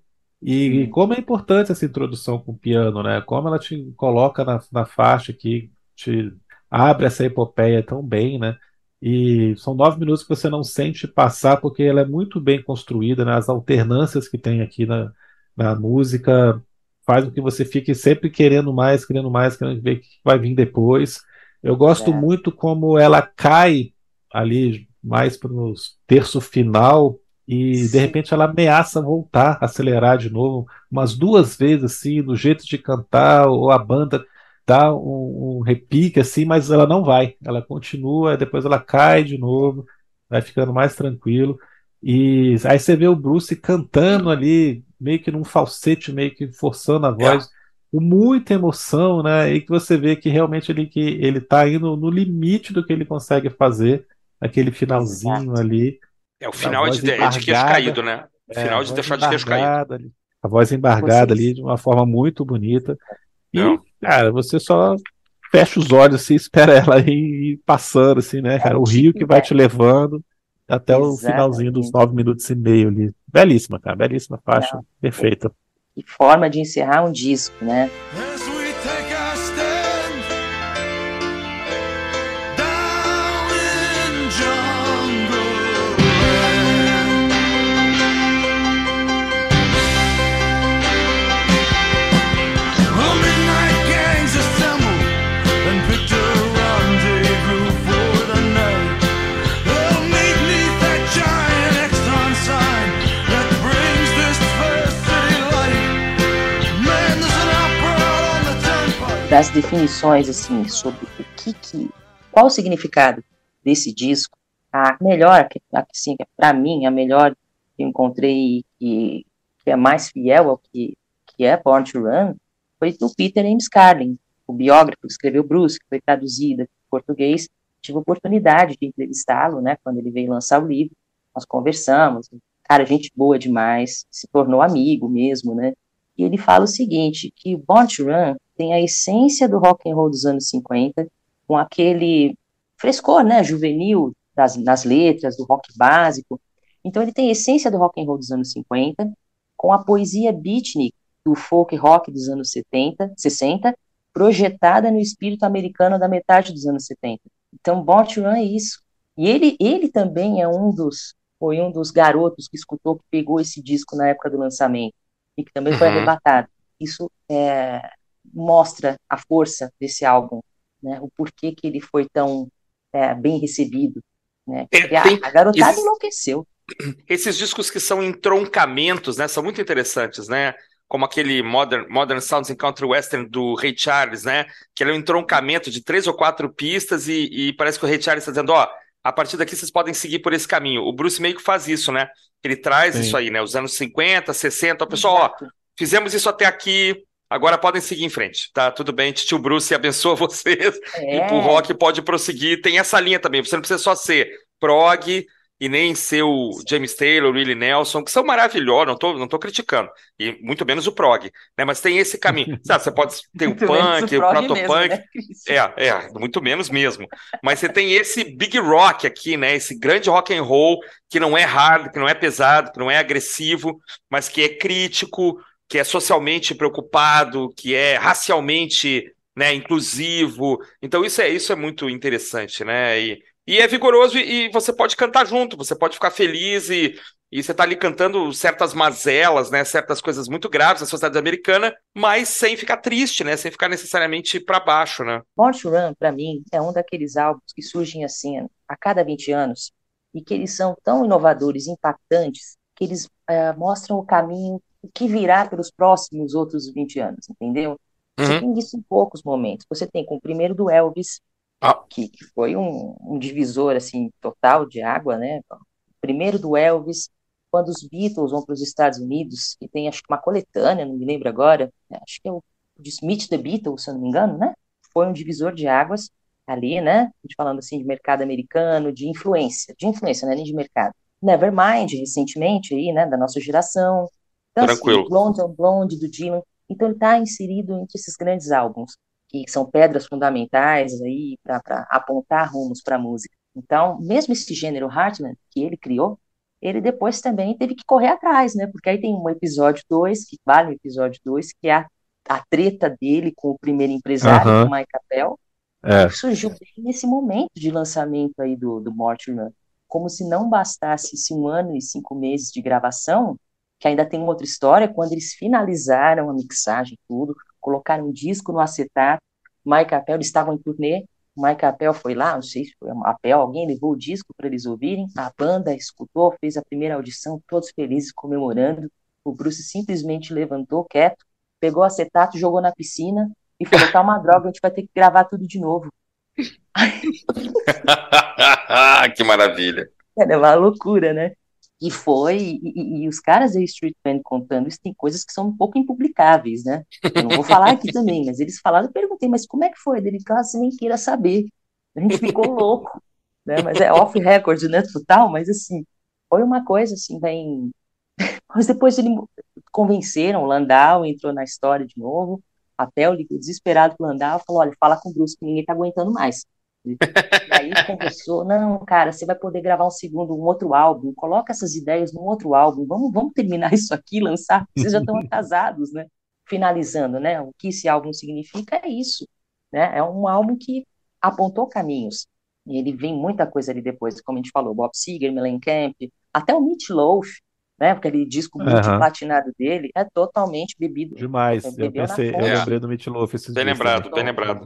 E, e, como é importante essa introdução com o piano, né? Como ela te coloca na, na faixa que te abre essa epopeia tão bem, né? E são nove minutos que você não sente passar porque ela é muito bem construída, né? As alternâncias que tem aqui na, na música faz com que você fique sempre querendo mais, querendo mais, querendo ver o que vai vir depois. Eu gosto é. muito como ela cai ali mais para o terço final e de repente ela ameaça voltar, acelerar de novo, umas duas vezes assim, do jeito de cantar, ou a banda dá um, um repique assim, mas ela não vai, ela continua, depois ela cai de novo, vai ficando mais tranquilo. E aí você vê o Bruce cantando ali, meio que num falsete, meio que forçando a voz. É com muita emoção, né? E que você vê que realmente ele que ele tá indo no limite do que ele consegue fazer, aquele finalzinho Exato. ali. É o final de, é de queixo caído, né? O é, final de deixar de queixo caído. Ali, a voz embargada ali de uma forma muito bonita. E, Não. cara, você só fecha os olhos assim, espera ela ir passando, assim, né, cara? O rio que vai te levando até Exatamente. o finalzinho dos nove minutos e meio ali. Belíssima, cara, belíssima faixa, Não. perfeita e forma de encerrar um disco, né? Das definições assim sobre o que, que qual o significado desse disco, a melhor, assim, para mim, a melhor que encontrei que, que é mais fiel ao que, que é Born to Run, foi do Peter James Carlin, o biógrafo que escreveu Bruce, que foi traduzida em português. Tive a oportunidade de entrevistá-lo, né, quando ele veio lançar o livro. Nós conversamos, cara, gente boa demais, se tornou amigo mesmo, né? E ele fala o seguinte, que Born to Run tem a essência do rock and roll dos anos 50, com aquele frescor, né, juvenil das, nas letras, do rock básico. Então ele tem a essência do rock and roll dos anos 50, com a poesia beatnik do folk rock dos anos 70, 60, projetada no espírito americano da metade dos anos 70. Então Born to Run é isso. E ele, ele também é um dos, foi um dos garotos que escutou, que pegou esse disco na época do lançamento e que também foi uhum. arrebatado. Isso é, mostra a força desse álbum, né? O porquê que ele foi tão é, bem recebido, né? É, Porque a, a garotada enlouqueceu. Esses discos que são entroncamentos, né? São muito interessantes, né? Como aquele Modern, Modern Sounds in Country Western do Ray Charles, né? Que ele é um entroncamento de três ou quatro pistas e, e parece que o Ray Charles está dizendo, ó, a partir daqui vocês podem seguir por esse caminho. O Bruce meio que faz isso, né? Ele traz Sim. isso aí, né? Os anos 50, 60, o pessoal, ó, fizemos isso até aqui, agora podem seguir em frente, tá? Tudo bem, tio Bruce abençoa vocês. É. E pro rock pode prosseguir. Tem essa linha também, você não precisa só ser prog, e nem ser o James Taylor, o Willie Nelson, que são maravilhosos, não tô, não tô criticando, e muito menos o prog, né? Mas tem esse caminho. Sabe, você pode ter o punk, o, o proto-punk. Né? É, é, muito menos mesmo. Mas você tem esse big rock aqui, né? Esse grande rock and roll que não é hard, que não é pesado, que não é agressivo, mas que é crítico, que é socialmente preocupado, que é racialmente né, inclusivo. Então isso é isso é muito interessante, né? E, e é vigoroso e, e, você pode cantar junto, você pode ficar feliz e, e você tá ali cantando certas mazelas, né, certas coisas muito graves da sociedade americana, mas sem ficar triste, né, sem ficar necessariamente para baixo, né. Born to Run, para mim, é um daqueles álbuns que surgem assim a cada 20 anos e que eles são tão inovadores, impactantes, que eles é, mostram o caminho que virá pelos próximos outros 20 anos, entendeu? Você uhum. tem isso em poucos momentos. Você tem com o primeiro do Elvis, ah. que, que, foi um, um, divisor assim total de água, né? Primeiro do Elvis, quando os Beatles vão para os Estados Unidos, e tem acho que uma coletânea, não me lembro agora, né? acho que é o de Smith the Beatles, se eu não me engano, né? Foi um divisor de águas ali, né? A gente falando assim de mercado americano, de influência, de influência, né? Nem de mercado. Nevermind, recentemente aí, né? Da nossa geração. Então, assim, Tranquilo. Assim, Blonde on Blonde, do Dylan. Então ele está inserido entre esses grandes álbuns que são pedras fundamentais aí para apontar rumos para a música. Então, mesmo esse gênero Hartman que ele criou, ele depois também teve que correr atrás, né? Porque aí tem um episódio 2, que vale o episódio 2, que é a, a treta dele com o primeiro empresário, uh -huh. o Mike Capel, é. que surgiu nesse momento de lançamento aí do, do Mortimer. Como se não bastasse esse um ano e cinco meses de gravação, que ainda tem uma outra história, quando eles finalizaram a mixagem tudo, colocaram um disco no acetato, Mike Capel, eles estavam em turnê, Mike Capel foi lá, não sei se foi a Apel, alguém levou o disco para eles ouvirem, a banda escutou, fez a primeira audição, todos felizes, comemorando, o Bruce simplesmente levantou quieto, pegou o acetato, jogou na piscina e falou, tá uma droga, a gente vai ter que gravar tudo de novo. que maravilha. É uma loucura, né? E foi, e, e, os caras da Street Band contando isso, tem coisas que são um pouco impublicáveis, né? Eu não vou falar aqui também, mas eles falaram, eu perguntei, mas como é que foi? Ele, ah, você nem queira saber. A gente ficou louco, né? Mas é off record, né, total, mas assim, foi uma coisa assim, bem... Mas depois ele convenceram, o Landau entrou na história de novo, até o ligou desesperado Landau, falou, olha, fala com o Bruce que ninguém tá aguentando mais. E aí conversou, não, cara, você vai poder gravar um segundo, um outro álbum, coloca essas ideias num outro álbum, vamos, vamos terminar isso aqui, lançar, vocês já estão casados, né? Finalizando, né? O que esse álbum significa é isso, né? É um álbum que apontou caminhos, e ele vem muita coisa ali depois, como a gente falou, Bob Seger, Mellencamp, até o Meat Loaf, né? Porque aquele disco muito uhum. platinado dele é totalmente bebido. Demais. Eu pensei, eu lembrei do Meat Loaf Bem lembrado, bem lembrado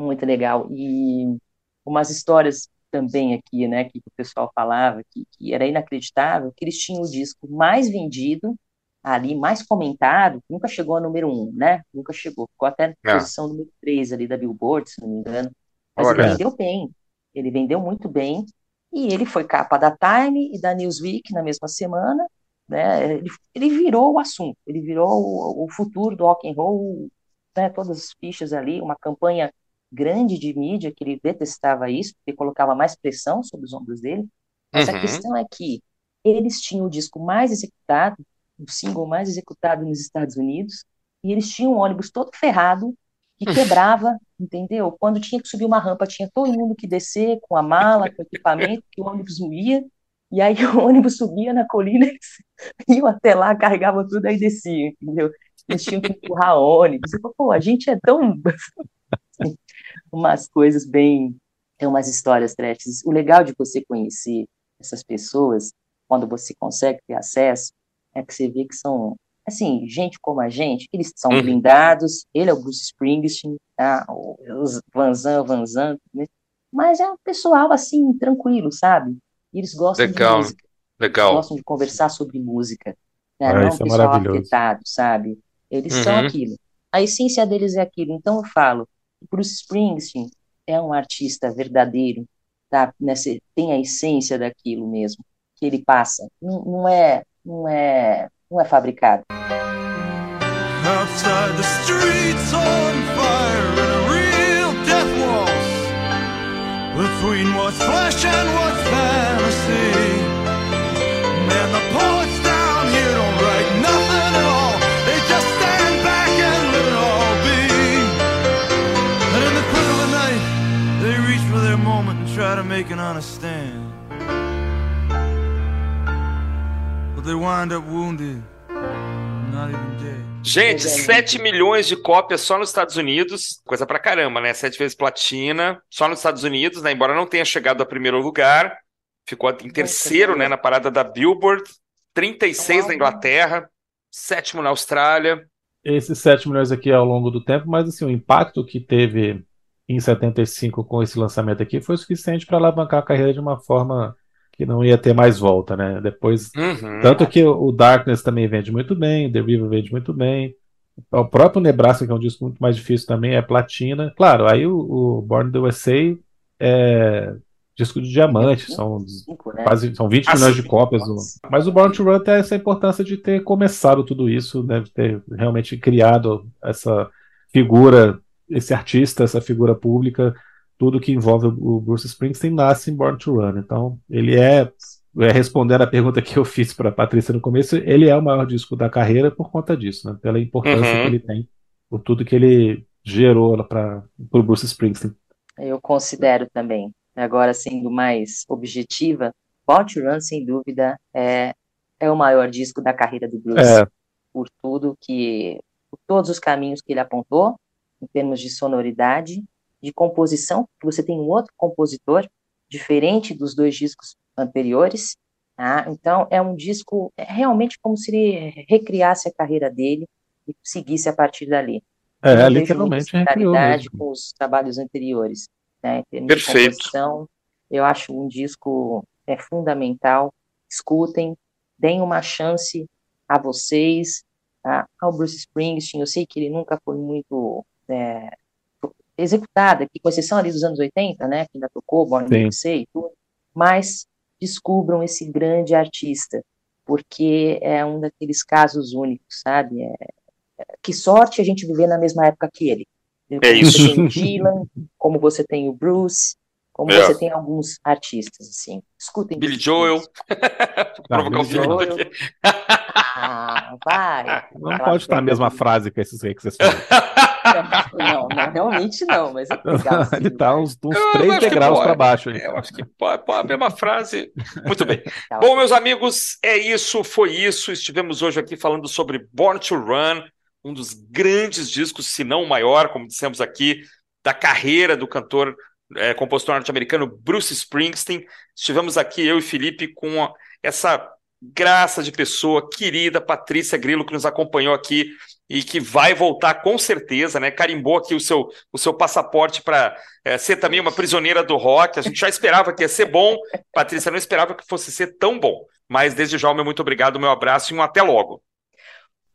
muito legal. E umas histórias também aqui, né, que o pessoal falava, que, que era inacreditável, que eles tinham o disco mais vendido ali mais comentado, nunca chegou a número um, né? Nunca chegou, ficou até na é. posição número três ali da Billboard, se não me engano. Mas Olha. ele vendeu bem, ele vendeu muito bem, e ele foi capa da Time e da Newsweek na mesma semana, né? Ele, ele virou o assunto, ele virou o, o futuro do rock and roll, né? Todas as fichas ali, uma campanha grande de mídia que ele detestava isso, porque colocava mais pressão sobre os ombros dele. Mas uhum. a questão é que eles tinham o disco mais executado, o single mais executado nos Estados Unidos, e eles tinham um ônibus todo ferrado que quebrava, entendeu? Quando tinha que subir uma rampa, tinha todo mundo que descer com a mala, com o equipamento, que o ônibus não ia, e aí o ônibus subia na colina, iam até lá, carregavam tudo, aí desciam, entendeu? Eles tinham que empurrar ônibus. Eu pô, a gente é tão... umas coisas bem... Tem umas histórias trashes. O legal de você conhecer essas pessoas, quando você consegue ter acesso, é que você vê que são assim, gente como a gente, eles são uhum. blindados, ele é o Bruce Springsteen, tá? os Vanzan, Vanzan, né? mas é um pessoal, assim, tranquilo, sabe? eles gostam Legal. de música. Legal. Gostam de conversar sobre música. Né? Ah, Não é um pessoal afetado, sabe? Eles uhum. são aquilo. A essência deles é aquilo. Então eu falo, Bruce Springsteen é um artista verdadeiro, tá? Nessa, tem a essência daquilo mesmo que ele passa. Não, não é, não é não é fabricado. Outside the streets on fire and a real death waltz Between what's flesh and what's fantasy Man, the poets try to make an honest stand they wind up wounded. Gente, 7 milhões de cópias só nos Estados Unidos, coisa pra caramba, né? Sete vezes platina, só nos Estados Unidos, né? Embora não tenha chegado a primeiro lugar, ficou em terceiro, né? Na parada da Billboard, 36 na Inglaterra, sétimo na Austrália. Esses 7 milhões aqui ao longo do tempo, mas assim, o impacto que teve em 75 com esse lançamento aqui foi suficiente para alavancar a carreira de uma forma que não ia ter mais volta, né? Depois, uhum. tanto que o Darkness também vende muito bem, The River vende muito bem. O próprio Nebraska, que é um disco muito mais difícil também, é platina. Claro, aí o, o Born the USA é disco de diamante, são né? quase são 20 milhões de cópias. Mas o Born to Run tem essa importância de ter começado tudo isso, deve né? ter realmente criado essa figura, esse artista, essa figura pública tudo que envolve o Bruce Springsteen nasce em Born to Run. Então, ele é, é respondendo a pergunta que eu fiz para a Patrícia no começo, ele é o maior disco da carreira por conta disso, né? pela importância uhum. que ele tem, por tudo que ele gerou para o Bruce Springsteen. Eu considero também. Agora, sendo mais objetiva, Born to Run, sem dúvida, é, é o maior disco da carreira do Bruce. É. Por tudo que. por todos os caminhos que ele apontou, em termos de sonoridade, de composição, porque você tem um outro compositor, diferente dos dois discos anteriores. Tá? Então, é um disco é realmente como se ele recriasse a carreira dele e seguisse a partir dali. É, Eu literalmente recriou com os trabalhos anteriores. Né? Em termos Perfeito. de composição, eu acho um disco é fundamental. Escutem, deem uma chance a vocês, tá? ao Bruce Springsteen. Eu sei que ele nunca foi muito é, executada, que com exceção ali dos anos 80, né, que ainda tocou, Born USA e tudo, mas descubram esse grande artista, porque é um daqueles casos únicos, sabe? É, é, que sorte a gente viver na mesma época que ele. É isso. Você tem o Dylan, como você tem o Bruce, como é. você tem alguns artistas, assim. Escutem. Billy Joel. Provocar o Joel. Ah, vai. Não pode estar a mesma frase que esses aí que vocês falam. Não, não, realmente não, mas é legal, sim, Ele tá uns, uns três degraus para baixo. Eu acho que pode, pode a mesma frase. Muito bem. Tá Bom, meus amigos, é isso, foi isso. Estivemos hoje aqui falando sobre Born to Run, um dos grandes discos, se não o maior, como dissemos aqui, da carreira do cantor é, compositor norte-americano Bruce Springsteen. Estivemos aqui, eu e Felipe, com essa graça de pessoa querida, Patrícia Grilo, que nos acompanhou aqui e que vai voltar com certeza, né? Carimbou aqui o seu, o seu passaporte para é, ser também uma prisioneira do rock. A gente já esperava que ia ser bom, Patrícia não esperava que fosse ser tão bom. Mas desde já, meu muito obrigado, meu abraço e um até logo.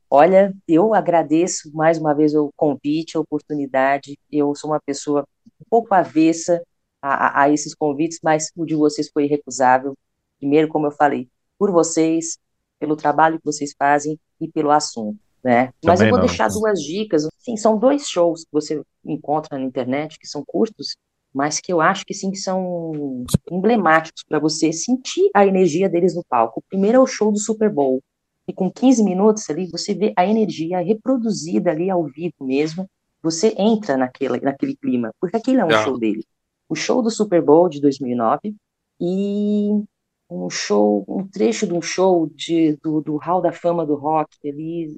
Olha, eu agradeço mais uma vez o convite, a oportunidade. Eu sou uma pessoa um pouco avessa a, a, a esses convites, mas o de vocês foi irrecusável. Primeiro, como eu falei, por vocês, pelo trabalho que vocês fazem e pelo assunto. Né? Mas eu vou não. deixar duas dicas. Sim, são dois shows que você encontra na internet que são curtos, mas que eu acho que sim são emblemáticos para você sentir a energia deles no palco. O primeiro é o show do Super Bowl. E com 15 minutos ali, você vê a energia reproduzida ali ao vivo mesmo. Você entra naquele, naquele clima, porque aquele é um é. show dele. O show do Super Bowl de 2009 e um show, um trecho de um show de, do, do Hall da Fama do Rock ali,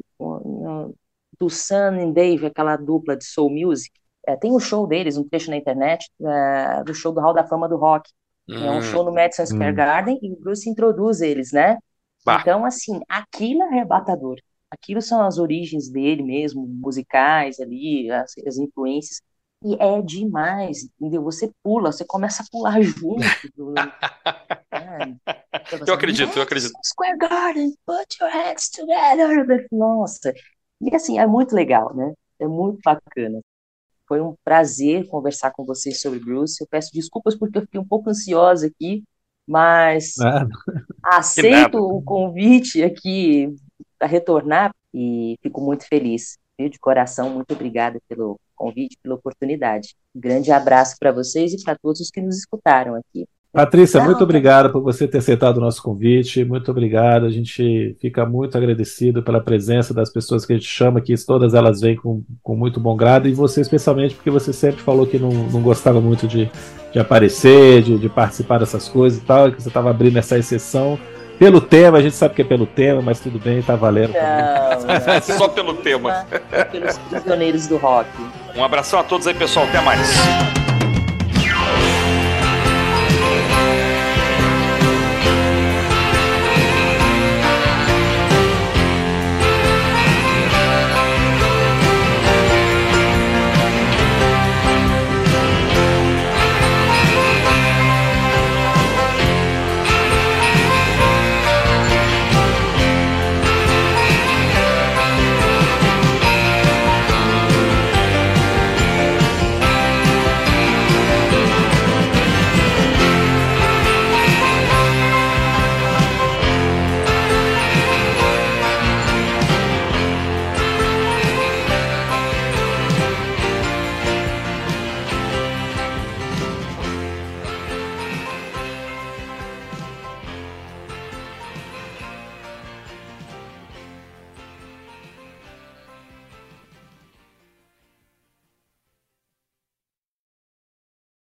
do Sun and Dave, aquela dupla de soul music. É, tem um show deles, um trecho na internet, é, do show do Hall da Fama do Rock. Hum, é um hum. show no Madison Square hum. Garden e o Bruce introduz eles, né? Bah. Então, assim, aquilo é arrebatador. Aquilo são as origens dele mesmo, musicais ali, as, as influências. E é demais, entendeu? Você pula, você começa a pular junto. É, eu acredito, eu acredito. Square Garden, put your hands together. Nossa. E assim, é muito legal, né? É muito bacana. Foi um prazer conversar com vocês sobre Bruce. Eu peço desculpas porque eu fiquei um pouco ansiosa aqui, mas aceito o convite aqui para retornar e fico muito feliz. Viu? De coração, muito obrigada pelo convite, pela oportunidade. Um grande abraço para vocês e para todos os que nos escutaram aqui. Patrícia, muito obrigado por você ter aceitado o nosso convite. Muito obrigado. A gente fica muito agradecido pela presença das pessoas que a gente chama aqui. Todas elas vêm com, com muito bom grado. E você, especialmente, porque você sempre falou que não, não gostava muito de, de aparecer, de, de participar dessas coisas e tal, que você estava abrindo essa exceção. Pelo tema, a gente sabe que é pelo tema, mas tudo bem, tá valendo. Não, Só pelo tema. É pelos prisioneiros do rock. Um abração a todos aí, pessoal. Até mais.